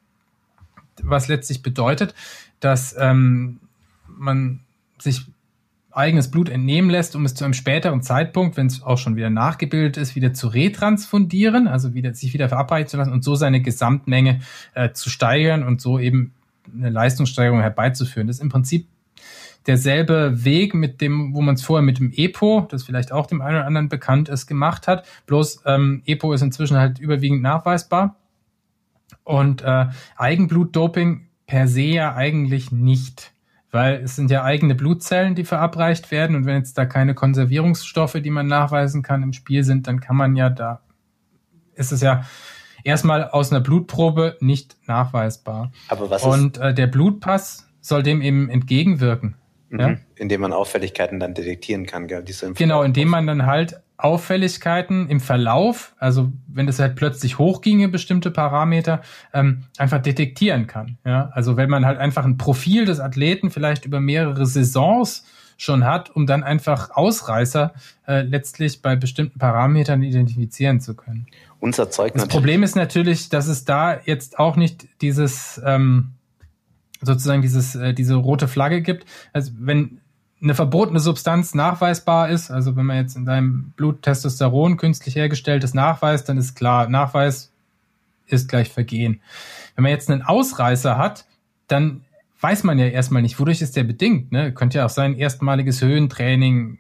was letztlich bedeutet, dass ähm, man sich eigenes Blut entnehmen lässt, um es zu einem späteren Zeitpunkt, wenn es auch schon wieder nachgebildet ist, wieder zu retransfundieren, also wieder, sich wieder verabreichen zu lassen und so seine Gesamtmenge äh, zu steigern und so eben eine Leistungssteigerung herbeizuführen. Das ist im Prinzip derselbe Weg mit dem, wo man es vorher mit dem EPO, das vielleicht auch dem einen oder anderen bekannt ist, gemacht hat. Bloß ähm, EPO ist inzwischen halt überwiegend nachweisbar. Und äh, Eigenblutdoping per se ja eigentlich nicht weil es sind ja eigene Blutzellen, die verabreicht werden und wenn jetzt da keine Konservierungsstoffe, die man nachweisen kann, im Spiel sind, dann kann man ja da, ist es ja erstmal aus einer Blutprobe nicht nachweisbar. Aber was und äh, der Blutpass soll dem eben entgegenwirken. Mhm. Ja? Indem man Auffälligkeiten dann detektieren kann, gell? Diese genau, indem man dann halt Auffälligkeiten im Verlauf, also wenn das halt plötzlich hochginge, bestimmte Parameter, ähm, einfach detektieren kann. Ja? Also wenn man halt einfach ein Profil des Athleten vielleicht über mehrere Saisons schon hat, um dann einfach Ausreißer äh, letztlich bei bestimmten Parametern identifizieren zu können. Unser Zeug das Problem ist natürlich, dass es da jetzt auch nicht dieses ähm, sozusagen dieses äh, diese rote Flagge gibt. Also wenn eine verbotene Substanz nachweisbar ist, also wenn man jetzt in deinem Blut Testosteron künstlich hergestelltes nachweist, dann ist klar, Nachweis ist gleich Vergehen. Wenn man jetzt einen Ausreißer hat, dann weiß man ja erstmal nicht, wodurch ist der bedingt. Ne? Könnte ja auch sein, erstmaliges Höhentraining,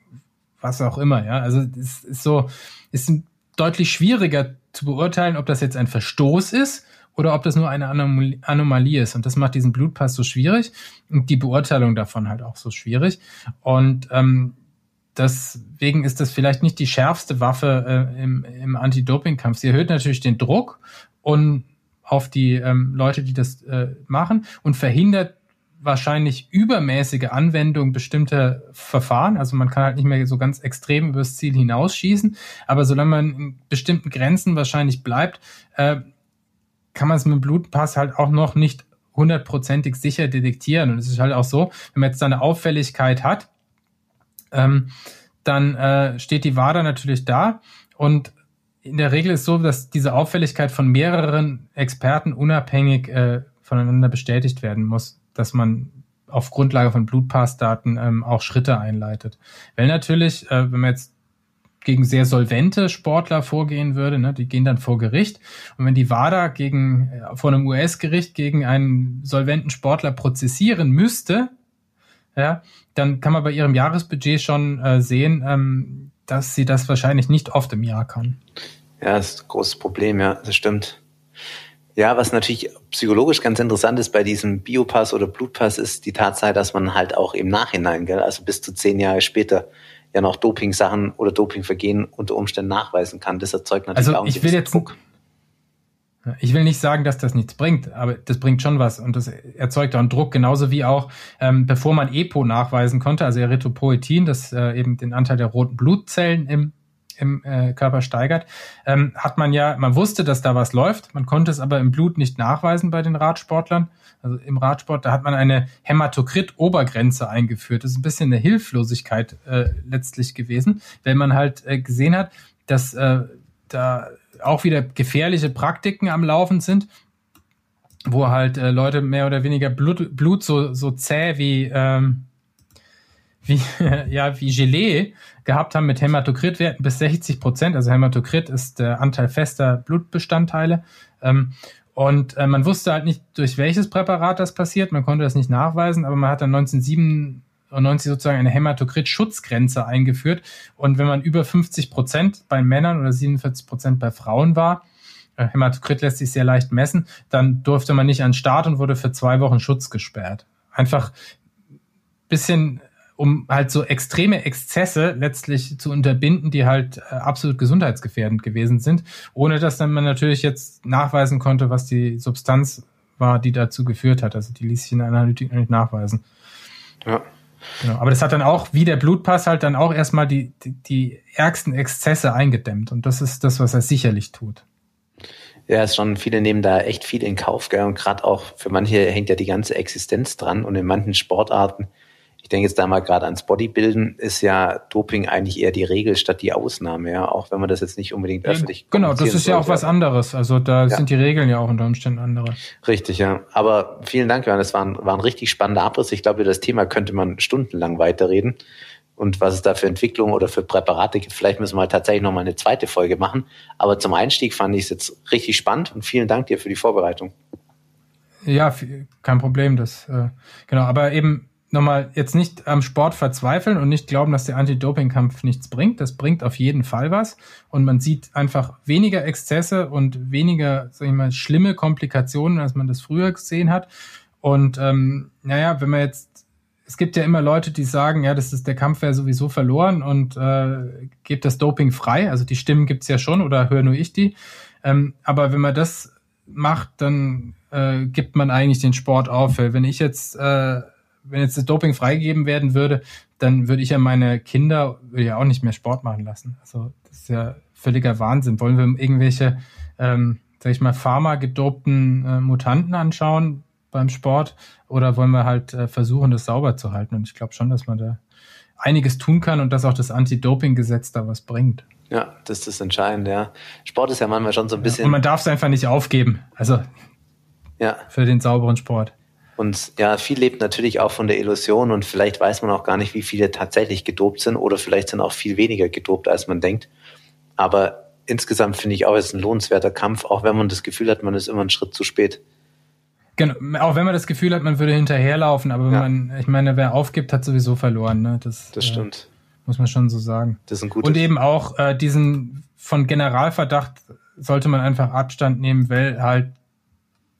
was auch immer. Ja, also es ist so, ist deutlich schwieriger zu beurteilen, ob das jetzt ein Verstoß ist oder ob das nur eine Anomalie ist. Und das macht diesen Blutpass so schwierig und die Beurteilung davon halt auch so schwierig. Und ähm, deswegen ist das vielleicht nicht die schärfste Waffe äh, im, im Anti-Doping-Kampf. Sie erhöht natürlich den Druck und auf die ähm, Leute, die das äh, machen und verhindert wahrscheinlich übermäßige Anwendung bestimmter Verfahren. Also man kann halt nicht mehr so ganz extrem übers Ziel hinausschießen. Aber solange man in bestimmten Grenzen wahrscheinlich bleibt, äh, kann man es mit dem Blutpass halt auch noch nicht hundertprozentig sicher detektieren. Und es ist halt auch so, wenn man jetzt da eine Auffälligkeit hat, ähm, dann äh, steht die WADA natürlich da und in der Regel ist so, dass diese Auffälligkeit von mehreren Experten unabhängig äh, voneinander bestätigt werden muss, dass man auf Grundlage von Blutpassdaten ähm, auch Schritte einleitet. Weil natürlich, äh, wenn man jetzt gegen sehr solvente Sportler vorgehen würde, ne, die gehen dann vor Gericht. Und wenn die WADA gegen, äh, vor einem US-Gericht gegen einen solventen Sportler prozessieren müsste, ja, dann kann man bei ihrem Jahresbudget schon äh, sehen, ähm, dass sie das wahrscheinlich nicht oft im Jahr kann. Ja, das ist ein großes Problem, ja, das stimmt. Ja, was natürlich psychologisch ganz interessant ist bei diesem Biopass oder Blutpass, ist die Tatsache, dass man halt auch im Nachhinein, gell, also bis zu zehn Jahre später, ja noch Doping-Sachen oder Dopingvergehen unter Umständen nachweisen kann. Das erzeugt natürlich also auch ich will jetzt Druck. Ich will nicht sagen, dass das nichts bringt, aber das bringt schon was und das erzeugt auch einen Druck, genauso wie auch, ähm, bevor man EPO nachweisen konnte, also Erythropoetin, das äh, eben den Anteil der roten Blutzellen im im äh, Körper steigert, ähm, hat man ja, man wusste, dass da was läuft, man konnte es aber im Blut nicht nachweisen bei den Radsportlern. Also im Radsport, da hat man eine Hämatokrit-Obergrenze eingeführt. Das ist ein bisschen eine Hilflosigkeit äh, letztlich gewesen, wenn man halt äh, gesehen hat, dass äh, da auch wieder gefährliche Praktiken am Laufen sind, wo halt äh, Leute mehr oder weniger Blut, Blut so, so zäh wie, ähm, wie, [LAUGHS] ja, wie Gelee gehabt haben mit Hämatokritwerten bis 60 Prozent. Also Hämatokrit ist der Anteil fester Blutbestandteile. Ähm, und äh, man wusste halt nicht, durch welches Präparat das passiert. Man konnte das nicht nachweisen, aber man hat dann 1997 sozusagen eine Hämatokrit-Schutzgrenze eingeführt. Und wenn man über 50 Prozent bei Männern oder 47 Prozent bei Frauen war, äh, Hämatokrit lässt sich sehr leicht messen, dann durfte man nicht an Start und wurde für zwei Wochen Schutz gesperrt. Einfach bisschen um halt so extreme Exzesse letztlich zu unterbinden, die halt äh, absolut gesundheitsgefährdend gewesen sind, ohne dass dann man natürlich jetzt nachweisen konnte, was die Substanz war, die dazu geführt hat. Also die ließ sich in der Analytik nicht nachweisen. Ja. Genau. Aber das hat dann auch, wie der Blutpass, halt dann auch erstmal die, die, die ärgsten Exzesse eingedämmt. Und das ist das, was er sicherlich tut. Ja, ist schon, viele nehmen da echt viel in Kauf, gell? Und gerade auch für manche hängt ja die ganze Existenz dran. Und in manchen Sportarten ich denke jetzt da mal gerade ans Bodybuilden, ist ja Doping eigentlich eher die Regel statt die Ausnahme, ja, auch wenn man das jetzt nicht unbedingt öffentlich ja, Genau, das ist ja auch was anderes. Also da ja. sind die Regeln ja auch unter Umständen andere. Richtig, ja. Aber vielen Dank, Johann, das war ein, war ein richtig spannender Abriss. Ich glaube, über das Thema könnte man stundenlang weiterreden. Und was es da für Entwicklungen oder für Präparate gibt, vielleicht müssen wir halt tatsächlich nochmal eine zweite Folge machen. Aber zum Einstieg fand ich es jetzt richtig spannend und vielen Dank dir für die Vorbereitung. Ja, kein Problem, das, äh, genau, aber eben nochmal jetzt nicht am Sport verzweifeln und nicht glauben, dass der Anti-Doping-Kampf nichts bringt. Das bringt auf jeden Fall was. Und man sieht einfach weniger Exzesse und weniger, sag ich mal, schlimme Komplikationen, als man das früher gesehen hat. Und ähm, naja, wenn man jetzt, es gibt ja immer Leute, die sagen, ja, das ist der Kampf wäre sowieso verloren und äh, gebt das Doping frei. Also die Stimmen gibt's ja schon oder höre nur ich die. Ähm, aber wenn man das macht, dann äh, gibt man eigentlich den Sport auf. Wenn ich jetzt äh, wenn jetzt das Doping freigegeben werden würde, dann würde ich ja meine Kinder ja auch nicht mehr Sport machen lassen. Also das ist ja völliger Wahnsinn. Wollen wir irgendwelche, ähm, sag ich mal, pharma-gedopten äh, Mutanten anschauen beim Sport oder wollen wir halt äh, versuchen, das sauber zu halten? Und ich glaube schon, dass man da einiges tun kann und dass auch das Anti-Doping-Gesetz da was bringt. Ja, das ist das Entscheidende, ja. Sport ist ja manchmal schon so ein bisschen. Ja, und man darf es einfach nicht aufgeben. Also ja. für den sauberen Sport. Und ja, viel lebt natürlich auch von der Illusion und vielleicht weiß man auch gar nicht, wie viele tatsächlich gedopt sind oder vielleicht sind auch viel weniger gedopt, als man denkt. Aber insgesamt finde ich auch, es ist ein lohnenswerter Kampf, auch wenn man das Gefühl hat, man ist immer einen Schritt zu spät. Genau, auch wenn man das Gefühl hat, man würde hinterherlaufen, aber wenn ja. man, ich meine, wer aufgibt, hat sowieso verloren. Ne? Das, das stimmt. Äh, muss man schon so sagen. Das ist ein gutes Und eben auch äh, diesen von Generalverdacht sollte man einfach Abstand nehmen, weil halt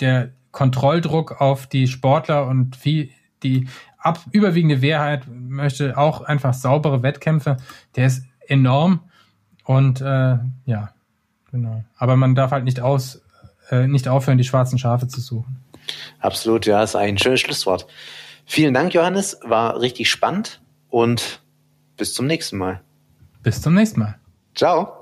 der Kontrolldruck auf die Sportler und viel, die ab, überwiegende Mehrheit möchte auch einfach saubere Wettkämpfe. Der ist enorm und äh, ja, genau. Aber man darf halt nicht aus, äh, nicht aufhören, die schwarzen Schafe zu suchen. Absolut, ja, ist ein schönes Schlusswort. Vielen Dank, Johannes, war richtig spannend und bis zum nächsten Mal. Bis zum nächsten Mal. Ciao.